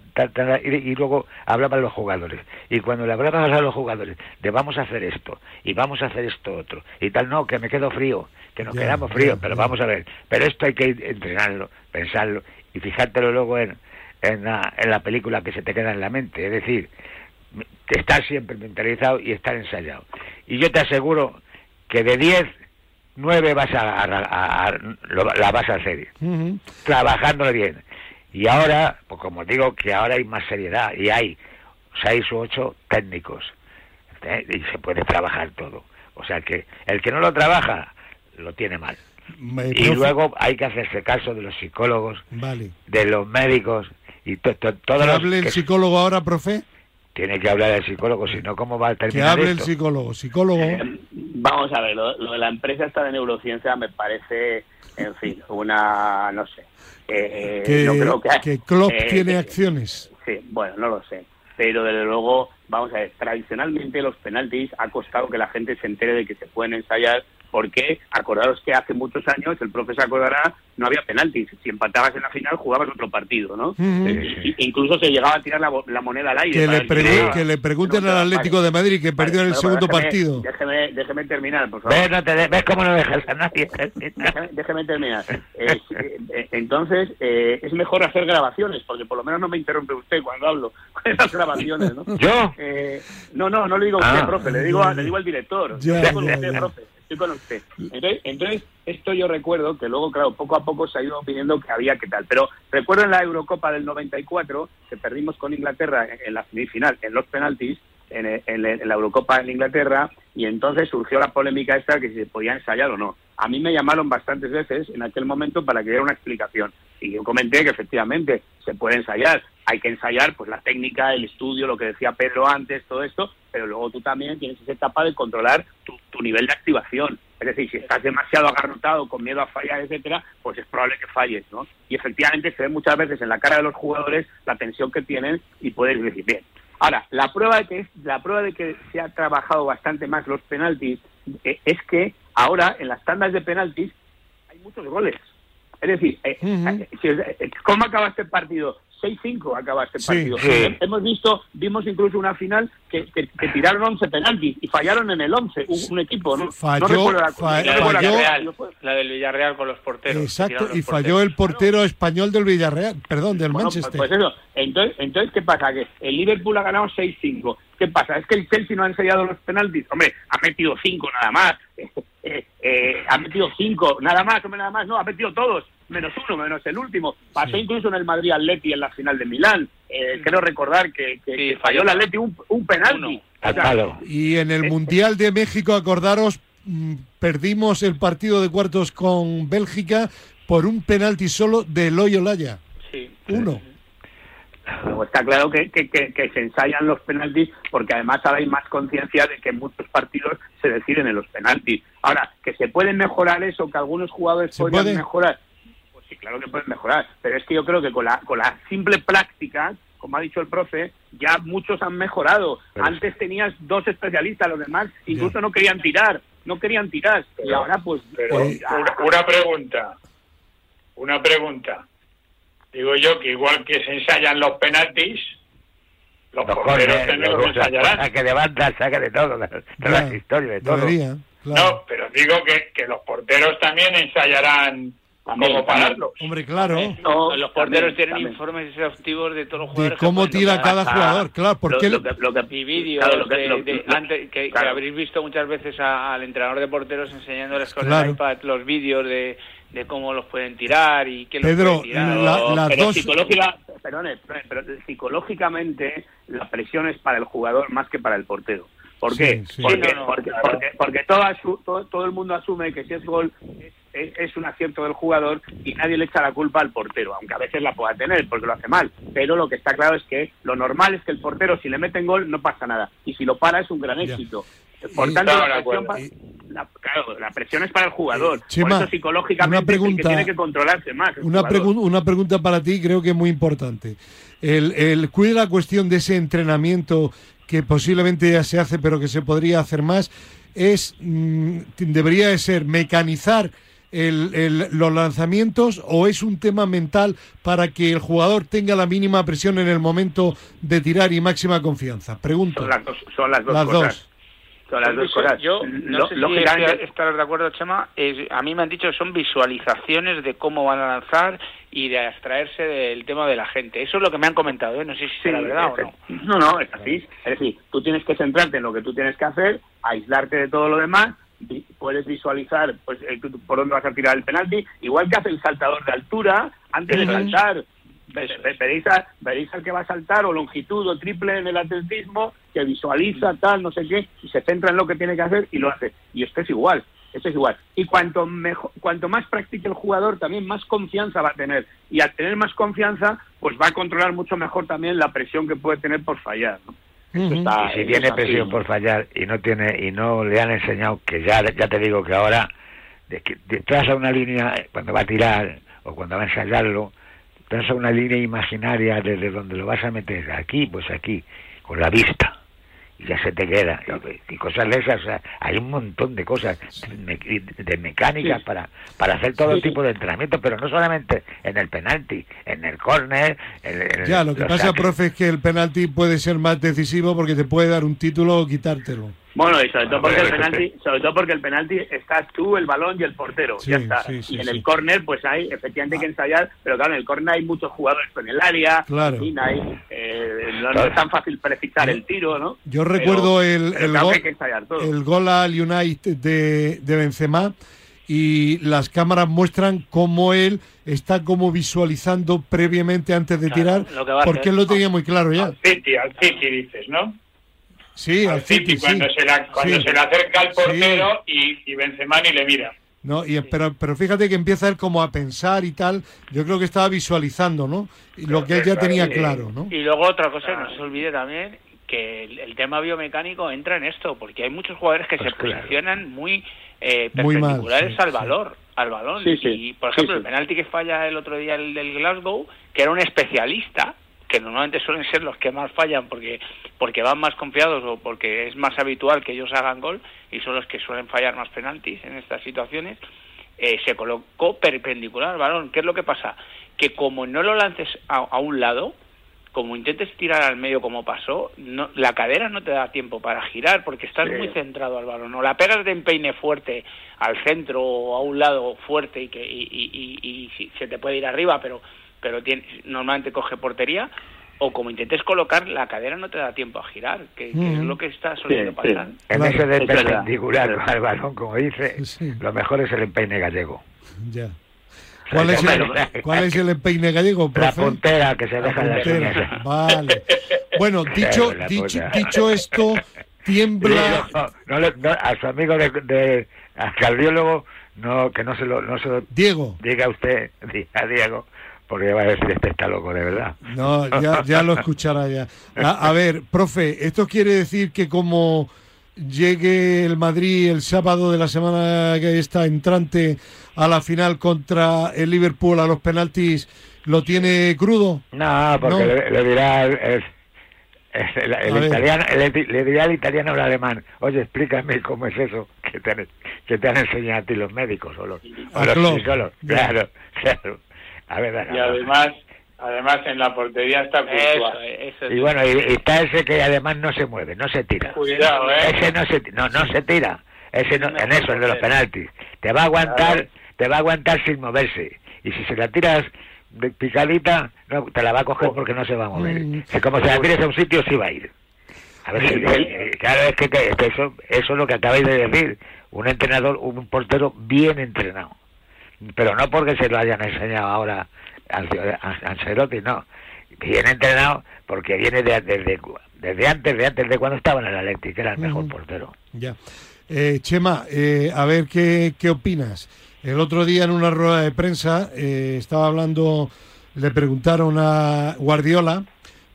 y, luego hablaban los jugadores. Y cuando le hablaban a los jugadores de vamos a hacer esto y vamos a hacer esto otro y tal no que me quedo frío que nos quedamos fríos pero vamos a ver. Pero esto hay que entrenarlo pensarlo y fijártelo luego en en la, en la película que se te queda en la mente. Es decir estar siempre mentalizado y estar ensayado. Y yo te aseguro que de 10 nueve vas a, la vas a hacer, trabajándolo bien. Y ahora, pues como digo, que ahora hay más seriedad y hay seis u ocho técnicos ¿eh? y se puede trabajar todo. O sea que el que no lo trabaja lo tiene mal. y luego hay que hacerse caso de los psicólogos, de los médicos y todo. hable el psicólogo ahora, profe? Tiene que hablar el psicólogo, si no, ¿cómo va a terminar Que hable esto? el psicólogo. Psicólogo. Eh, vamos a ver, lo, lo de la empresa esta de neurociencia me parece, en fin, una, no sé. eh, que, no creo que, que Klopp eh, tiene eh, acciones. Sí, bueno, no lo sé. Pero desde luego, vamos a ver, tradicionalmente los penaltis ha costado que la gente se entere de que se pueden ensayar porque acordaros que hace muchos años, el profe se acordará, no había penaltis. Si empatabas en la final jugabas otro partido, ¿no? Eh, incluso se llegaba a tirar la, bo- la moneda al aire. Que le, pregu- que le pregunten No, al Atlético vale. de Madrid que perdió en el segundo déjeme- partido. Déjeme, déjeme terminar, por favor. ¿Ves, no te de- ¿Ves cómo no dejas a nadie? Déjeme, déjeme terminar. Eh, eh, entonces, eh, es mejor hacer grabaciones, porque por lo menos no me interrumpe usted cuando hablo con esas grabaciones, ¿no? ¿Yo? Eh, no, no, no le digo a usted, Ah. profe, le digo, a- le digo al director. Ya, estoy con ya, usted, ya. profe, estoy con usted. Entonces, esto yo recuerdo que luego, claro, poco a poco se ha ido pidiendo que había que tal. Pero recuerdo en la Eurocopa del 94, que perdimos con Inglaterra en, la semifinal, en los penaltis, en el- en la Eurocopa en Inglaterra, y entonces surgió la polémica esta que si se podía ensayar o no. A mí me llamaron bastantes veces en aquel momento para que diera una explicación. Y yo comenté que efectivamente se puede ensayar. Hay que ensayar pues la técnica, el estudio, lo que decía Pedro antes, todo esto, pero luego tú también tienes ser capaz de controlar tu, nivel de activación. Es decir, si estás demasiado agarrotado, con miedo a fallar, etcétera, pues es probable que falles, ¿no? Y efectivamente se ve muchas veces en la cara de los jugadores la tensión que tienen y puedes decir, bien, Ahora, la prueba de que la prueba de que se ha trabajado bastante más los penaltis eh, es que ahora en las tandas de penaltis hay muchos goles. Es decir, eh, Ujú. eh, si- eh, ¿cómo acaba este partido? 6-5 acaba este Sí, partido. sí. Hem- Hemos visto, vimos incluso una final que, que- que tiraron 11 penaltis y fallaron en el 11, un, un equipo, ¿no? Falló- no recuerdo la, fa- no recuerdo la- falló- Villarreal, la del Villarreal con los porteros. Exacto, los y falló porteros. el portero español del Villarreal, perdón, del Bueno, Manchester. Pues, pues eso. Entonces, entonces, ¿qué pasa? Que el Liverpool ha ganado 6-5. ¿Qué pasa? Es que el Chelsea no ha ensayado los penaltis. Hombre, ha metido 5 nada más. Eh, eh, ha metido 5 nada más, hombre, nada más. No, ha metido todos. Menos uno, menos el último. Pasó incluso en el Madrid Atleti en la final de Milán. Eh, creo recordar que, que- Sí, que falló el. Atleti un, un penalti. O sea. Y en el Eh, Mundial de México, acordaros, mm, perdimos el partido de cuartos con Bélgica por un penalti solo de Eloy Olaya. Sí. Uno. Luego está claro que, que, que- que se ensayan los penaltis porque además ahora hay más conciencia de que muchos partidos se deciden en los penaltis. Ahora, que se puede mejorar eso, que algunos jugadores ¿Se podrían puede? mejorar, pues sí, claro que pueden mejorar, pero es que yo creo que con la, con la simple práctica, como ha dicho el profe, ya muchos han mejorado. Pero Antes tenías dos especialistas, los demás incluso no querían tirar, no querían tirar, y ahora pues... Pero pues, una pregunta, una pregunta. Digo yo que igual que se ensayan los penaltis, los, Los porteros también los los ensayarán. saque de banda, saque de todo, de, de las historias, de todo. Debería, claro. No, pero digo que, que los porteros también ensayarán También, cómo pararlos. Hombre, claro. no, los porteros también, tienen también. informes exhaustivos de todos los De jugadores. que cómo tira cada jugador, claro. ¿Por Lo- lo que- lo que- y vídeos claro, que- de- lo- de- lo- antes- que, que claro. habréis visto muchas veces a- al entrenador de porteros enseñándoles con Claro. el iPad los vídeos de, de cómo los pueden tirar y qué los Pedro, pueden tirar. la- las pero dos- psicológica- perdone, pero psicológicamente la presión es para el jugador más que para el portero. ¿Por qué? Sí, sí. Porque, Sí, no, no, porque, claro. porque, porque todo, asu- todo, todo el mundo asume que si es gol es, es- es un acierto del jugador y nadie le echa la culpa al portero, aunque a veces la pueda tener porque lo hace mal. Pero lo que está claro es que lo normal es que el portero, si le meten gol, no pasa nada. Y si lo para, es un gran Ya. éxito. Por Y- tanto, la presión, la, claro, la presión es para el jugador. Eh, Chema, Por eso psicológicamente una pregunta- es el que tiene que controlarse más. Una, pregun- una pregunta para ti, creo que es muy importante. El, el, cuida la cuestión de ese entrenamiento que posiblemente ya se hace, pero que se podría hacer más, es mm, debería de ser mecanizar el- el- los lanzamientos o es un tema mental para que el jugador tenga la mínima presión en el momento de tirar y máxima confianza. Pregunto. Son las dos, son las dos Las cosas. dos. Son las dos cosas. Yo no sé si lógicamente, estoy- estarás de acuerdo, Chema. es- a mí me han dicho que son visualizaciones de cómo van a lanzar y de abstraerse del tema de la gente. Eso es lo que me han comentado. ¿eh? No sé si Sí, será verdad o es- no. No, no, es así. Es decir, tú tienes que centrarte en lo que tú tienes que hacer, aislarte de todo lo demás, puedes visualizar pues eh, por dónde vas a tirar el penalti, igual que hace el saltador de altura antes de saltar. Veréis al que va a saltar o longitud o triple en el atletismo que visualiza tal, no sé qué, y se centra en lo que tiene que hacer y lo hace. Y esto es igual. Esto es igual. Y cuanto mejor, cuanto más practique el jugador, también más confianza va a tener. Y al tener más confianza, pues va a controlar mucho mejor también la presión que puede tener por fallar. ¿no? y si tiene presión por fallar y no tiene y no le han enseñado que ya ya te digo que ahora de que traza una línea cuando va a tirar o cuando va a ensayarlo traza una línea imaginaria desde donde lo vas a meter aquí pues aquí con la vista y ya se te queda. Y, cosas de esas, hay un montón de cosas de mecánicas para, para hacer todo tipo de entrenamiento, pero no solamente en el penalti, en el córner. Ya, lo que pasa, profe, es que el penalti puede ser más decisivo porque te puede dar un título o quitártelo. Bueno, y sobre todo porque el penalti, sobre todo porque el penalti estás tú, el balón y el portero, ya está. y en el córner, pues hay efectivamente que ensayar, pero claro, en el córner hay muchos jugadores en el área, claro. hay, eh, no, es tan fácil precisar el tiro, ¿no? Yo recuerdo el, el, gol, el gol al United de, de Benzema y las cámaras muestran cómo él está como visualizando previamente antes de tirar, porque él lo tenía muy claro ya. Al City, al City dices, ¿no? Sí, al, City, cuando, se, la, cuando se le acerca al portero y, y Benzema ni le mira. No, y, pero, pero fíjate que empieza él como a pensar y tal. Yo creo que estaba visualizando, ¿no? Lo que él ya tenía claro, ¿no? Y luego otra cosa, no se olvide también que el, tema biomecánico entra en esto, porque hay muchos jugadores que pues se posicionan muy eh, perpendiculares al valor, al balón. y, por ejemplo, el penalti que falla el otro día el del Glasgow, que era un especialista, que normalmente suelen ser los que más fallan porque porque van más confiados o porque es más habitual que ellos hagan gol y son los que suelen fallar más penaltis en estas situaciones, eh, se colocó perpendicular al balón. ¿Qué es lo que pasa? Que como no lo lances a, un lado, como intentes tirar al medio como pasó, no, la cadera no te da tiempo para girar porque estás muy centrado al balón. O la pegas de empeine fuerte al centro o a un lado fuerte y que y, y se te puede ir arriba, pero pero tiene, normalmente coge portería, o como intentes colocar, la cadera no te da tiempo a girar, que, es lo que está soliendo pasar. En ese de perpendicular al balón, como dice, lo mejor es el empeine gallego. Ya. ¿Cuál es, el, ¿Cuál es el empeine gallego, La puntera que se deja la Vale. Bueno, dicho, dicho, dicho esto, tiembla... No, a su amigo de, de al cardiólogo, no, que no se lo, no se lo Diego. diga usted, a Diego, porque va a decir este está loco de verdad. No, ya, lo escuchará ya. A, ver, profe, ¿esto quiere decir que como llegue el Madrid el sábado de la semana que está entrante a la final contra el Liverpool a los penaltis, lo tiene crudo? No, porque Le, dirá el, italiano, le, dirá al italiano o al alemán, oye, explícame cómo es eso que te han, que te han enseñado a ti los médicos o los, psicólogos. Claro, claro y además además en la portería está y bueno y, está ese que además no se mueve no se tira. Cuidado ¿eh? ese no se no no se tira. Ese no, en eso el de los penaltis. Te va a aguantar te va a aguantar sin moverse. Y si se la tiras de picadita no te la va a coger oh. porque no se va a mover. Mm. como si la tires a un sitio sí va a ir. A ver si, eh, claro es que, eso eso es lo que acabáis de decir. Un entrenador un portero bien entrenado pero no porque se lo hayan enseñado ahora a Ancelotti, no. Bien entrenado porque viene de, desde, desde antes, de antes de cuando estaba en el Atlético, era el mejor portero. Ya. Eh, Chema, eh, a ver qué, qué opinas. El otro día en una rueda de prensa eh, estaba hablando, le preguntaron a Guardiola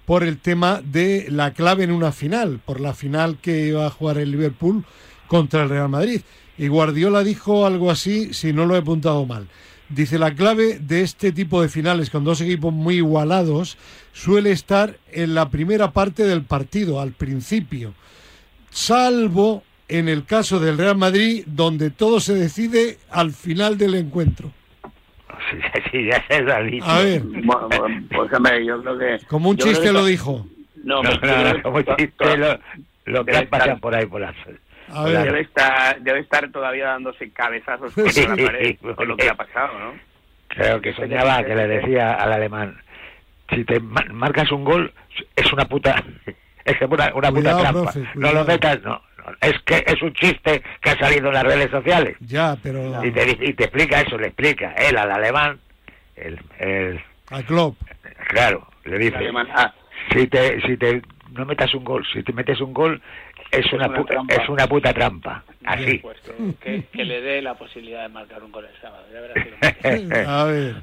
por el tema de la clave en una final, por la final que iba a jugar el Liverpool contra el Real Madrid. Y Guardiola dijo algo así, si no lo he apuntado mal. Dice, la clave de este tipo de finales con dos equipos muy igualados suele estar en la primera parte del partido, al principio, salvo en el caso del Real Madrid, donde todo se decide al final del encuentro. Sí, ya se lo ha dicho. A ver. pues, yo creo que... Como un chiste lo dijo. No, no, no, como chiste lo, lo que pasan por ahí por la Debe, estar, debe estar todavía dándose cabezazos contra la pared con lo que ha pasado, ¿no? Creo que soñaba que le decía al alemán, si te marcas un gol, es una puta, es una, una puta trampa. no lo metas, no. Es que es un chiste que ha salido en las redes sociales. Ya, pero... Y te, y te explica eso, le explica él al alemán, el... el al club. Claro, le dice... Ah. Si te, si te no metas un gol, si te metes un gol es, una, puta, es una puta trampa. Así. que, que, le dé la posibilidad de marcar un gol el sábado. A ver.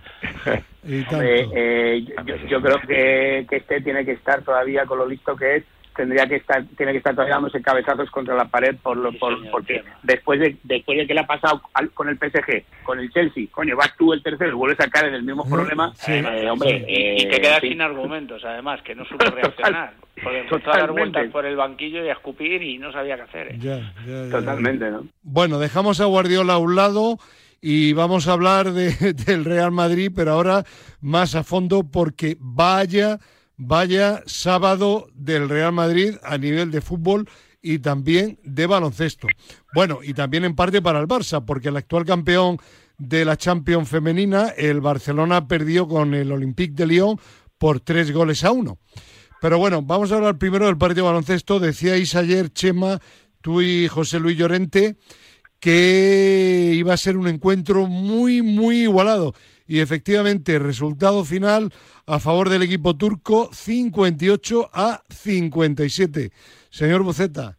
eh, yo, yo, creo que, que este tiene que estar todavía con lo listo que es tendría que estar tiene que estar todavía dándose cabezazos contra la pared por lo por, porque después de después de que le ha pasado con el PSG con el Chelsea coño vas tú el tercero y vuelves a caer en el mismo problema. eh, hombre y te quedas sin argumentos además que no supo reaccionar porque empezó a dar vueltas por el banquillo y a escupir y no sabía qué hacer ¿eh? totalmente no bueno dejamos a Guardiola a un lado y vamos a hablar de, del Real Madrid pero ahora más a fondo porque vaya vaya sábado del Real Madrid a nivel de fútbol y también de baloncesto. Bueno, y también en parte para el Barça, porque el actual campeón de la Champions femenina, el Barcelona perdió con el Olympique de Lyon por tres goles a uno. Pero bueno, vamos a hablar primero del partido de baloncesto. Decíais ayer, Chema, tú y José Luis Llorente, que iba a ser un encuentro muy, muy igualado. Y efectivamente, resultado final a favor del equipo turco, 58 a 57. Señor Buceta.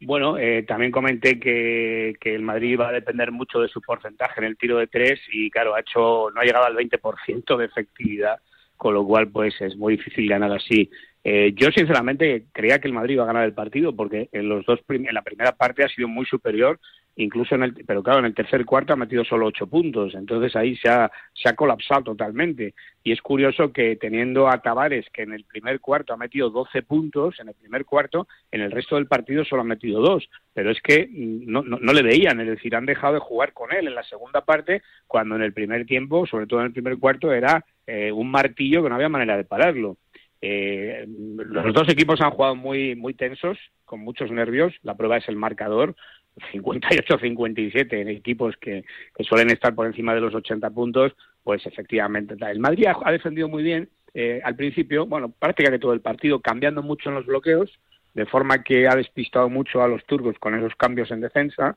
Bueno, eh, también comenté que, que, el Madrid va a depender mucho de su porcentaje en el tiro de tres y claro, ha hecho no ha llegado al 20% de efectividad, con lo cual pues es muy difícil ganar así. Eh, yo sinceramente creía que el Madrid iba a ganar el partido porque en los dos en la primera parte ha sido muy superior incluso en el, pero claro, en el tercer cuarto ha metido solo ocho puntos, entonces ahí se ha, se ha colapsado totalmente. Y es curioso que teniendo a Tavares, que en el primer cuarto ha metido doce puntos, en el primer cuarto, en el resto del partido solo ha metido dos, pero es que no, no, le veían, es decir, han dejado de jugar con él en la segunda parte, cuando en el primer tiempo, sobre todo en el primer cuarto, era eh, un martillo que no había manera de pararlo. Eh, los dos equipos han jugado muy, muy tensos, con muchos nervios. La prueba es el marcador. 58-57 en equipos que, suelen estar por encima de los 80 puntos, pues efectivamente el Madrid ha, defendido muy bien eh, al principio, bueno, prácticamente todo el partido, cambiando mucho en los bloqueos, de forma que ha despistado mucho a los turcos con esos cambios en defensa,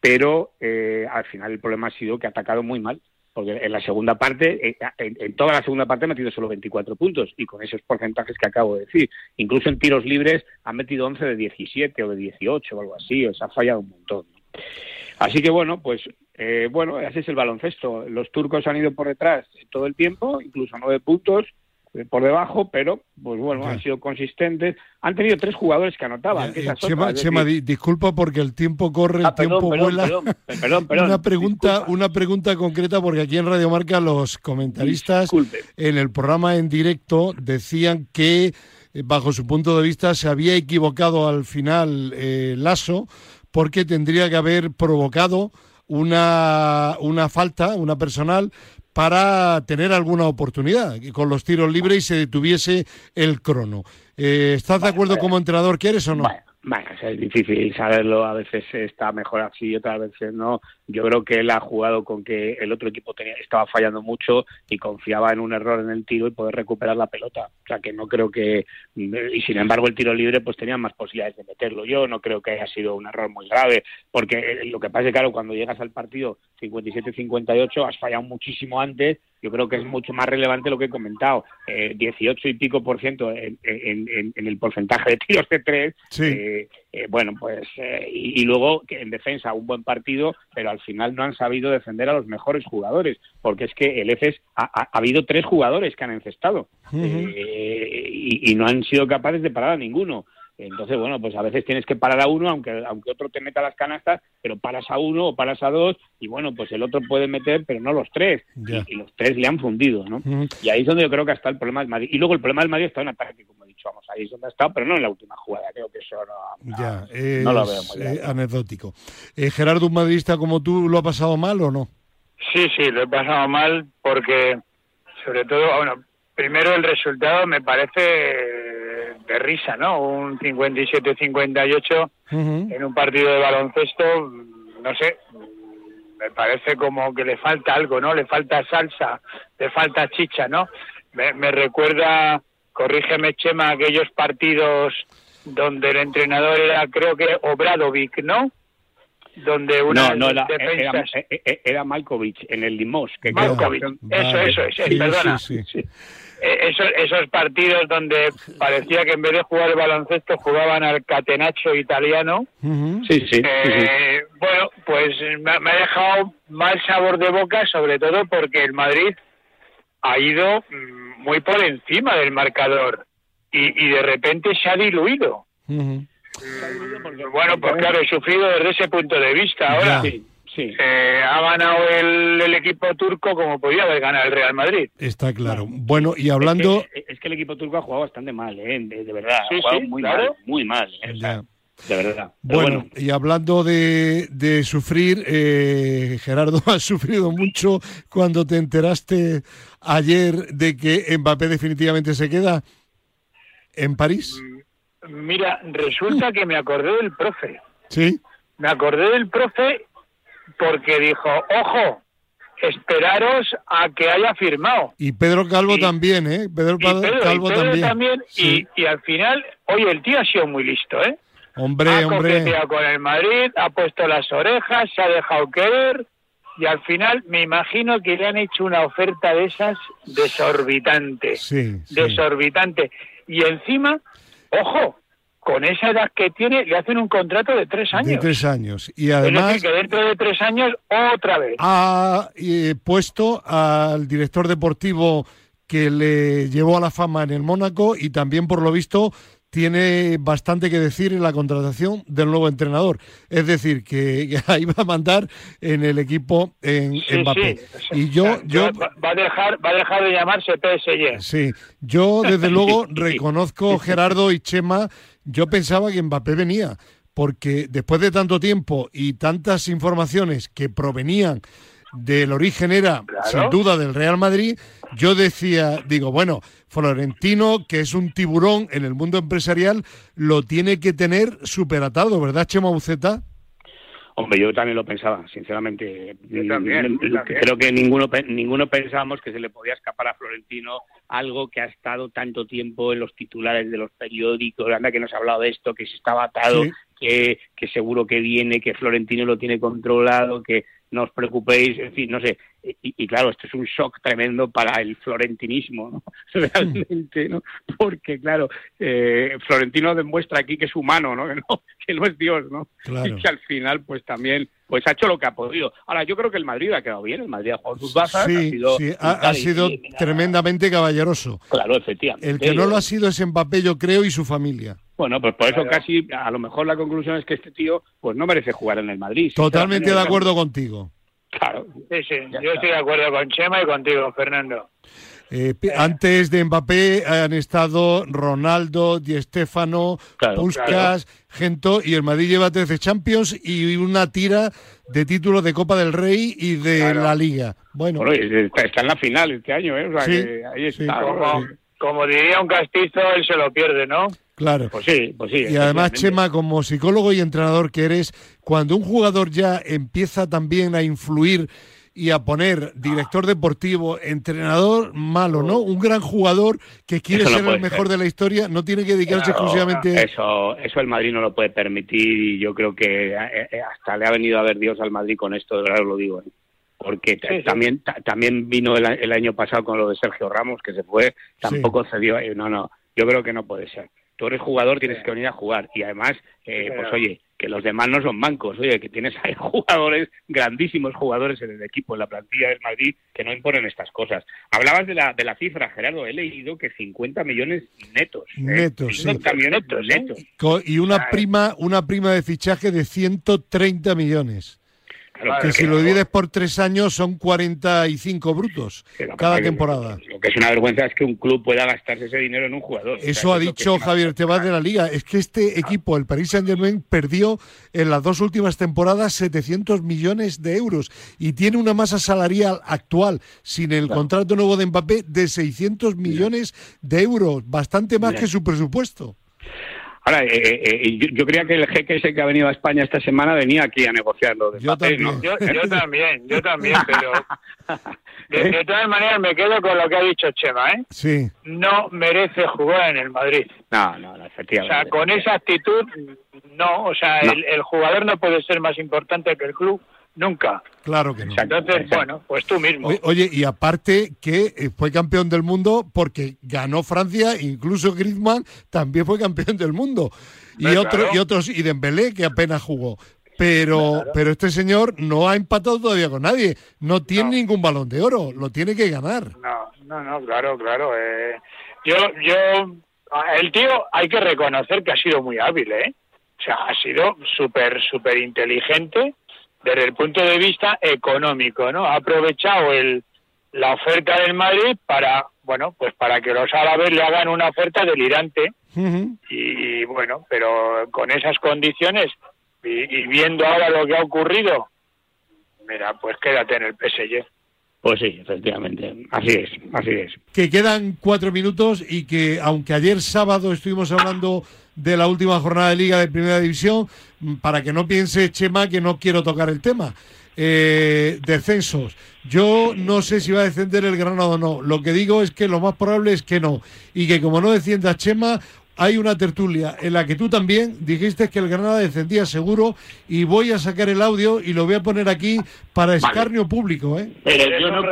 pero eh, al final el problema ha sido que ha atacado muy mal porque en la segunda parte, eh, en, toda la segunda parte ha metido solo 24 puntos y con esos porcentajes que acabo de decir. Incluso en tiros libres han metido 11 de 17 o de 18 o algo así, o sea, ha fallado un montón. Así que bueno, pues eh, bueno, ese es el baloncesto. Los turcos han ido por detrás todo el tiempo, incluso nueve puntos, por debajo, pero pues bueno, han sido consistentes. Han tenido tres jugadores que anotaban. Eh, Chema, disculpa porque el tiempo corre, el ah, tiempo vuela. Perdón, perdón, una pregunta, una pregunta concreta porque aquí en Radio Marca los comentaristas en el programa en directo decían que eh, bajo su punto de vista se había equivocado al final Lasso porque tendría que haber provocado una, una falta, una personal, para tener alguna oportunidad y con los tiros libres y se detuviese el crono. Eh, ¿Estás de acuerdo como entrenador que eres o no? Bueno, es difícil saberlo, a veces está mejor así otras veces no. Yo creo que él ha jugado con que el otro equipo tenía, estaba fallando mucho y confiaba en un error en el tiro y poder recuperar la pelota. O sea que no creo que, y sin embargo el tiro libre pues tenía más posibilidades de meterlo. Yo no creo que haya sido un error muy grave, porque lo que pasa es que claro, cuando llegas al partido 57-58 has fallado muchísimo antes yo creo que es mucho más relevante lo que he comentado. Eh, 18 y pico por ciento en, el porcentaje de tiros de tres. Eh, eh, bueno, pues, eh, y, luego en defensa un buen partido, pero al final no han sabido defender a los mejores jugadores, porque es que el EFES ha, habido tres jugadores que han encestado y, y no han sido capaces de parar a ninguno. Entonces, bueno, pues a veces tienes que parar a uno, aunque, aunque otro te meta las canastas, pero paras a uno o paras a dos, y bueno, pues el otro puede meter, pero no los tres. Y, los tres le han fundido, ¿no? Y ahí es donde yo creo que está el problema del Madrid. Y luego el problema del Madrid está en ataque, como he dicho, vamos, ahí es donde ha estado, pero no en la última jugada. Creo que eso no, lo veo muy eh, anecdótico. Eh, Gerardo, un madridista como tú, ¿lo ha pasado mal o no? Sí, sí, lo he pasado mal porque, sobre todo, bueno, primero el resultado me parece de risa, ¿no? Un 57-58 en un partido de baloncesto, no sé, me parece como que le falta algo, ¿no? Le falta salsa, le falta chicha, ¿no? Me, recuerda, corrígeme Chema, aquellos partidos donde el entrenador era, creo que Obradovic, ¿no? Donde una no, no, era, era, Malkovich en el Limos. Que Malkovich, eso, eso, eso, perdona. sí, sí. Eh, esos, esos partidos donde parecía que en vez de jugar el baloncesto jugaban al catenaccio italiano. sí, sí, eh, Bueno, pues me, ha dejado mal sabor de boca, sobre todo porque el Madrid ha ido mm, muy por encima del marcador. y, de repente se ha diluido. Bueno, pues claro, he sufrido desde ese punto de vista. Ahora sí, eh, ha ganado el, equipo turco como podía haber ganado el Real Madrid. Está claro. Bueno, y hablando... Es que, el equipo turco ha jugado bastante mal, ¿eh? de, verdad. ha jugado muy mal, muy mal. ¿eh? de verdad. Bueno, y hablando de, de sufrir, eh, Gerardo, has sufrido mucho cuando te enteraste ayer de que Mbappé definitivamente se queda en París. Mm, mira, resulta que me acordé del profe. Sí. Me acordé del profe porque dijo, ojo, esperaros a que haya firmado. Y Pedro Calvo también, ¿eh? Pedro, Calvo también. Y, y, al final, oye, el tío ha sido muy listo, ¿eh? Hombre, ha hombre. con el Madrid, ha puesto las orejas, se ha dejado querer y al final me imagino que le han hecho una oferta de esas desorbitante. Sí, desorbitante. Y encima, ojo, con esa edad que tiene, le hacen un contrato de tres años. De tres años. Y además. que dentro de tres años, otra vez. Ha eh, puesto al director deportivo que le llevó a la fama en el Mónaco y también, por lo visto, tiene bastante que decir en la contratación del nuevo entrenador. Es decir, que, ahí va a mandar en el equipo en Mbappé. Y yo, yo va a dejar, va a dejar de llamarse PSG. Sí, yo desde luego reconozco Gerardo y Chema. Yo pensaba que Mbappé venía porque después de tanto tiempo y tantas informaciones que provenían del origen era sin duda del Real Madrid, yo decía, digo, bueno, Florentino, que es un tiburón en el mundo empresarial, lo tiene que tener superatado, ¿verdad, Chema Buceta? Hombre, yo también lo pensaba, sinceramente. Creo que ninguno ninguno pensábamos que se le podía escapar a Florentino algo que ha estado tanto tiempo en los titulares de los periódicos, anda que nos ha hablado de esto, que se estaba atado, que, que seguro que viene, que Florentino lo tiene controlado, que no os preocupéis, en fin, no sé. Y, claro, esto es un shock tremendo para el florentinismo, ¿no? Realmente, ¿no? Porque, claro, eh, Florentino demuestra aquí que es humano, ¿no? Que no, es Dios, ¿no? Y que al final, pues también, pues ha hecho lo que ha podido. Ahora, yo creo que el Madrid ha quedado bien, el Madrid ha jugado sus bazas, ha sido... Sí, ha, sido tremendamente caballeroso. Claro, efectivamente. El que no lo ha sido es Mbappé, yo creo, y su familia. Bueno, pues por eso casi, a lo mejor la conclusión es que este tío, pues no merece jugar en el Madrid. Totalmente de acuerdo contigo. Claro. Sí, sí, yo estoy de acuerdo con Chema y contigo, Fernando. Eh, antes de Mbappé han estado Ronaldo, Di Stéfano, Puskas, Gento y el Madrid lleva 13 Champions y una tira de títulos de Copa del Rey y de la Liga. Bueno, está, en la final este año, ¿eh? ahí está. como, diría un castizo, él se lo pierde, ¿no? Claro. Pues sí, pues sí. Y además, Chema, como psicólogo y entrenador que eres, cuando un jugador ya empieza también a influir y a poner director deportivo, entrenador, malo, ¿no? Un gran jugador que quiere ser el mejor de la historia, no tiene que dedicarse exclusivamente Eso, eso el Madrid no lo puede permitir y yo creo que eh, eh, hasta le ha venido a ver Dios al Madrid con esto, de verdad lo digo. ¿eh? Porque también también vino el, año pasado con lo de Sergio Ramos, que se fue, tampoco cedió. No, no, yo creo que no puede ser tú eres jugador, tienes que venir a jugar. Y además, eh, pues oye, que los demás no son bancos, oye, que tienes ahí jugadores, grandísimos jugadores en el equipo, en la plantilla del Madrid, que no imponen estas cosas. Hablabas de la, de la cifra, Gerardo, he leído que 50 millones netos. ¿eh? Netos, 50 millones netos. Y una prima, una prima de fichaje de 130 millones que si lo divides por tres años son 45 brutos cada temporada. Lo que es una vergüenza es que un club pueda gastarse ese dinero en un jugador. Eso ha dicho Javier Tebas de la Liga. Es que este equipo, el Paris Saint-Germain, perdió en las dos últimas temporadas 700 millones de euros y tiene una masa salarial actual, sin el contrato nuevo de Mbappé, de 600 millones de euros, bastante más que su presupuesto. Ahora, eh, eh, eh yo, creía que el jeque ese que ha venido a España esta semana venía aquí a negociarlo. De yo, también. yo, también, yo también, pero de, todas maneras me quedo con lo que ha dicho Chema, ¿eh? Sí. No merece jugar en el Madrid. No, no, efectivamente. O sea, con esa actitud, no, o sea, El, el jugador no puede ser más importante que el club Nunca. Claro que no. Entonces, bueno, pues tú mismo. Oye, y aparte que eh, fue campeón del mundo porque ganó Francia, incluso Griezmann también fue campeón del mundo. Y, otro, y otros, y Dembélé, que apenas jugó. Pero, pero este señor no ha empatado todavía con nadie. No tiene ningún balón de oro, lo tiene que ganar. No, no, no, claro, claro. Eh, yo, yo el tío hay que reconocer que ha sido muy hábil, ¿eh? O sea, ha sido súper, súper inteligente desde el punto de vista económico, ¿no? Ha aprovechado el, la oferta del Madrid para, bueno, pues para que los árabes le hagan una oferta delirante. y, bueno, pero con esas condiciones y, viendo ahora lo que ha ocurrido, mira, pues quédate en el PSG. Pues sí, efectivamente, así es, así es. Que quedan cuatro minutos y que aunque ayer sábado estuvimos hablando de la última jornada de liga de primera división, para que no piense Chema que no quiero tocar el tema. Eh, descensos. Yo no sé si va a descender el Granado o no. Lo que digo es que lo más probable es que no. Y que como no descienda Chema, hay una tertulia en la que tú también dijiste que el Granada descendía seguro y voy a sacar el audio y lo voy a poner aquí para escarnio público. ¿eh? Pero, yo no,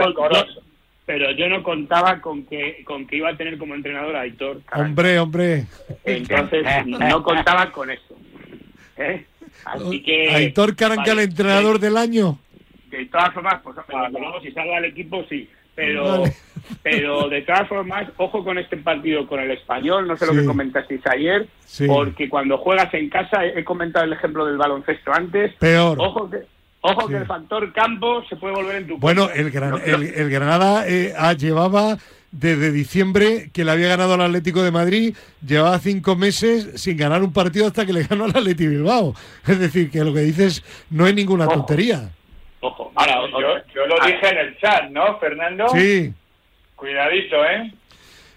pero yo no contaba con que con que iba a tener como entrenador a Aitor. Hombre, hombre. Entonces no contaba con eso. ¿eh? Así que... Aitor Caranca, el entrenador del año. De todas formas, pues luego si salga el equipo, sí. Pero, pero de todas formas, ojo con este partido con el español, no sé lo que comentasteis ayer, porque cuando juegas en casa, he comentado el ejemplo del baloncesto antes, peor. Ojo que, ojo que el factor campo se puede volver en tu Bueno, el, el, Granada eh, llevaba desde diciembre que le había ganado al Atlético de Madrid, llevaba cinco meses sin ganar un partido hasta que le ganó al Atlético Bilbao. Es decir, que lo que dices no es ninguna tontería. Ojo, ahora, yo, lo dije en el chat, ¿no, Fernando? Sí. Cuidadito, ¿eh?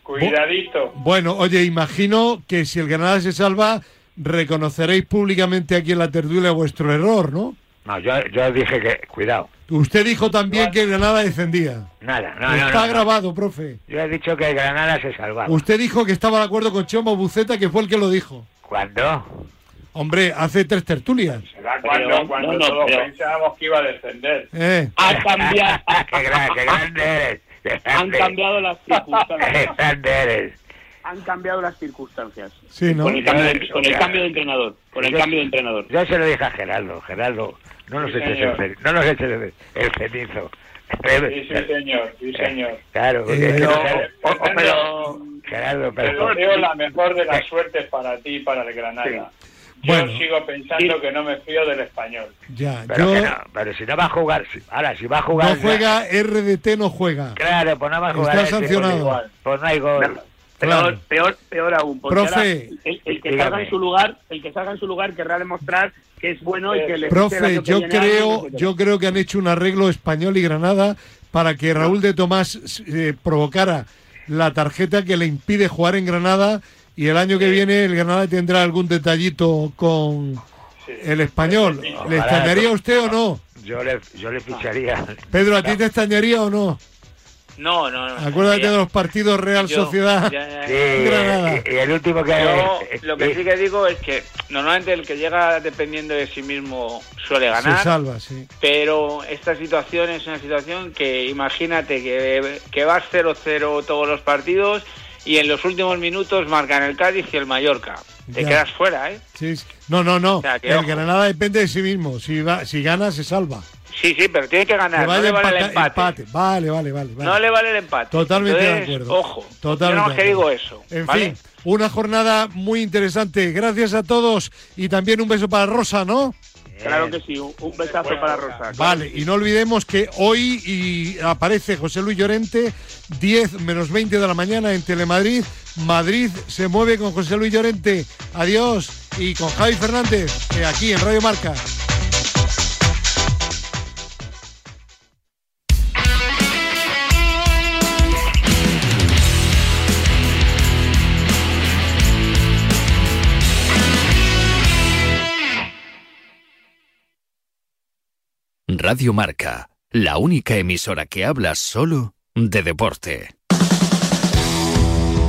Cuidadito. Bueno, oye, imagino que si el Granada se salva, reconoceréis públicamente aquí en la tertulia vuestro error, ¿no? No, yo, yo dije que, cuidado. Usted dijo también que Granada descendía. Nada, no, Está grabado, profe. Yo he dicho que Granada se salvaba. Usted dijo que estaba de acuerdo con Chomo Buceta, que fue el que lo dijo. ¿Cuándo? Hombre, hace tres tertulias. ¿Será cuando, cuando todos pensábamos que iba a descender? Eh. Ha cambiado. qué, qué grande eres. Han cambiado las circunstancias. Qué grande eres han cambiado las circunstancias. Sí, ¿no? Con el cambio de, con el cambio de entrenador. Con el cambio de entrenador. Yo se lo dije a Gerardo. Gerardo, no nos eches el, no nos eches el, el cenizo. Sí, sí, señor, sí, señor. Claro, porque pero, Gerardo, pero, deseo la mejor de las suertes para ti y para el Granada. Yo sigo pensando que no me fío del español. Ya, pero, yo... no, pero si no va a jugar, ahora si va a jugar... No juega, RDT no juega. Claro, pues no va a jugar. Está sancionado. Pues no hay gol. Peor, peor, peor aún. Profe, el, que salga en su lugar, el que salga en su lugar querrá demostrar que es bueno y que le Profe, yo creo, yo creo que han hecho un arreglo español y Granada para que Raúl de Tomás eh, provocara la tarjeta que le impide jugar en Granada y el año que viene el Granada tendrá algún detallito con el español. ¿Le extrañaría a usted o no? Yo le, yo le ficharía. Pedro, ¿a ti te extrañaría o no? No, no, no. Acuérdate de los partidos Real Sociedad. y, el último que yo, Lo que sí que digo es que normalmente el que llega dependiendo de sí mismo suele ganar. Se salva, sí. Pero esta situación es una situación que imagínate que, que vas 0-0 todos los partidos y en los últimos minutos marcan el Cádiz y el Mallorca. Te quedas fuera, ¿eh? Sí, No, no, no. el Granada depende de sí mismo. Si, va, si gana, se salva. Sí, sí, pero tiene que ganar. no le vale el empate. Vale, vale, vale, No le vale el empate. Totalmente de acuerdo. Ojo. Totalmente. Yo no que digo eso. En fin, una jornada muy interesante. Gracias a todos y también un beso para Rosa, ¿no? Claro que sí, un besazo para Rosa. Vale, y no olvidemos que hoy y aparece José Luis Llorente, 10 menos 20 de la mañana en Telemadrid. Madrid se mueve con José Luis Llorente. Adiós. Y con Javi Fernández, aquí en Radio Marca. Radio Marca, la única emisora que habla solo de deporte.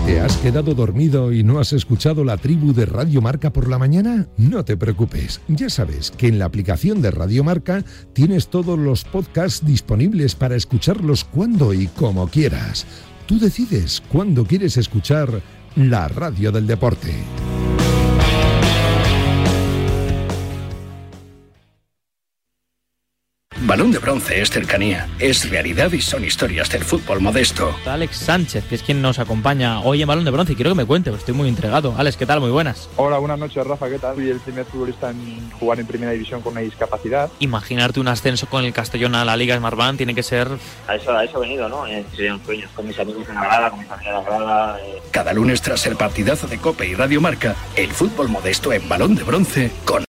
¿Te has quedado dormido y no has escuchado la tribu de Radio Marca por la mañana? No te preocupes, ya sabes que en la aplicación de Radio Marca tienes todos los podcasts disponibles para escucharlos cuando y como quieras. Tú decides cuándo quieres escuchar la radio del deporte. Balón de bronce es cercanía, es realidad y son historias del fútbol modesto. Alex Sánchez, que es quien nos acompaña hoy en Balón de bronce y quiero que me cuente, estoy muy entregado. Alex, ¿qué tal? Muy buenas. Hola, buenas noches, Rafa, ¿qué tal? Soy el primer futbolista en jugar en primera división con una discapacidad. Imaginarte un ascenso con el Castellón a la Liga Smartbank tiene que ser... A eso, a eso he venido, ¿no? Eh, serían sueños con mis amigos en la grada, con mis amigas en la grada. Eh. Cada lunes tras el partidazo de Cope y Radio Marca, el fútbol modesto en Balón de bronce con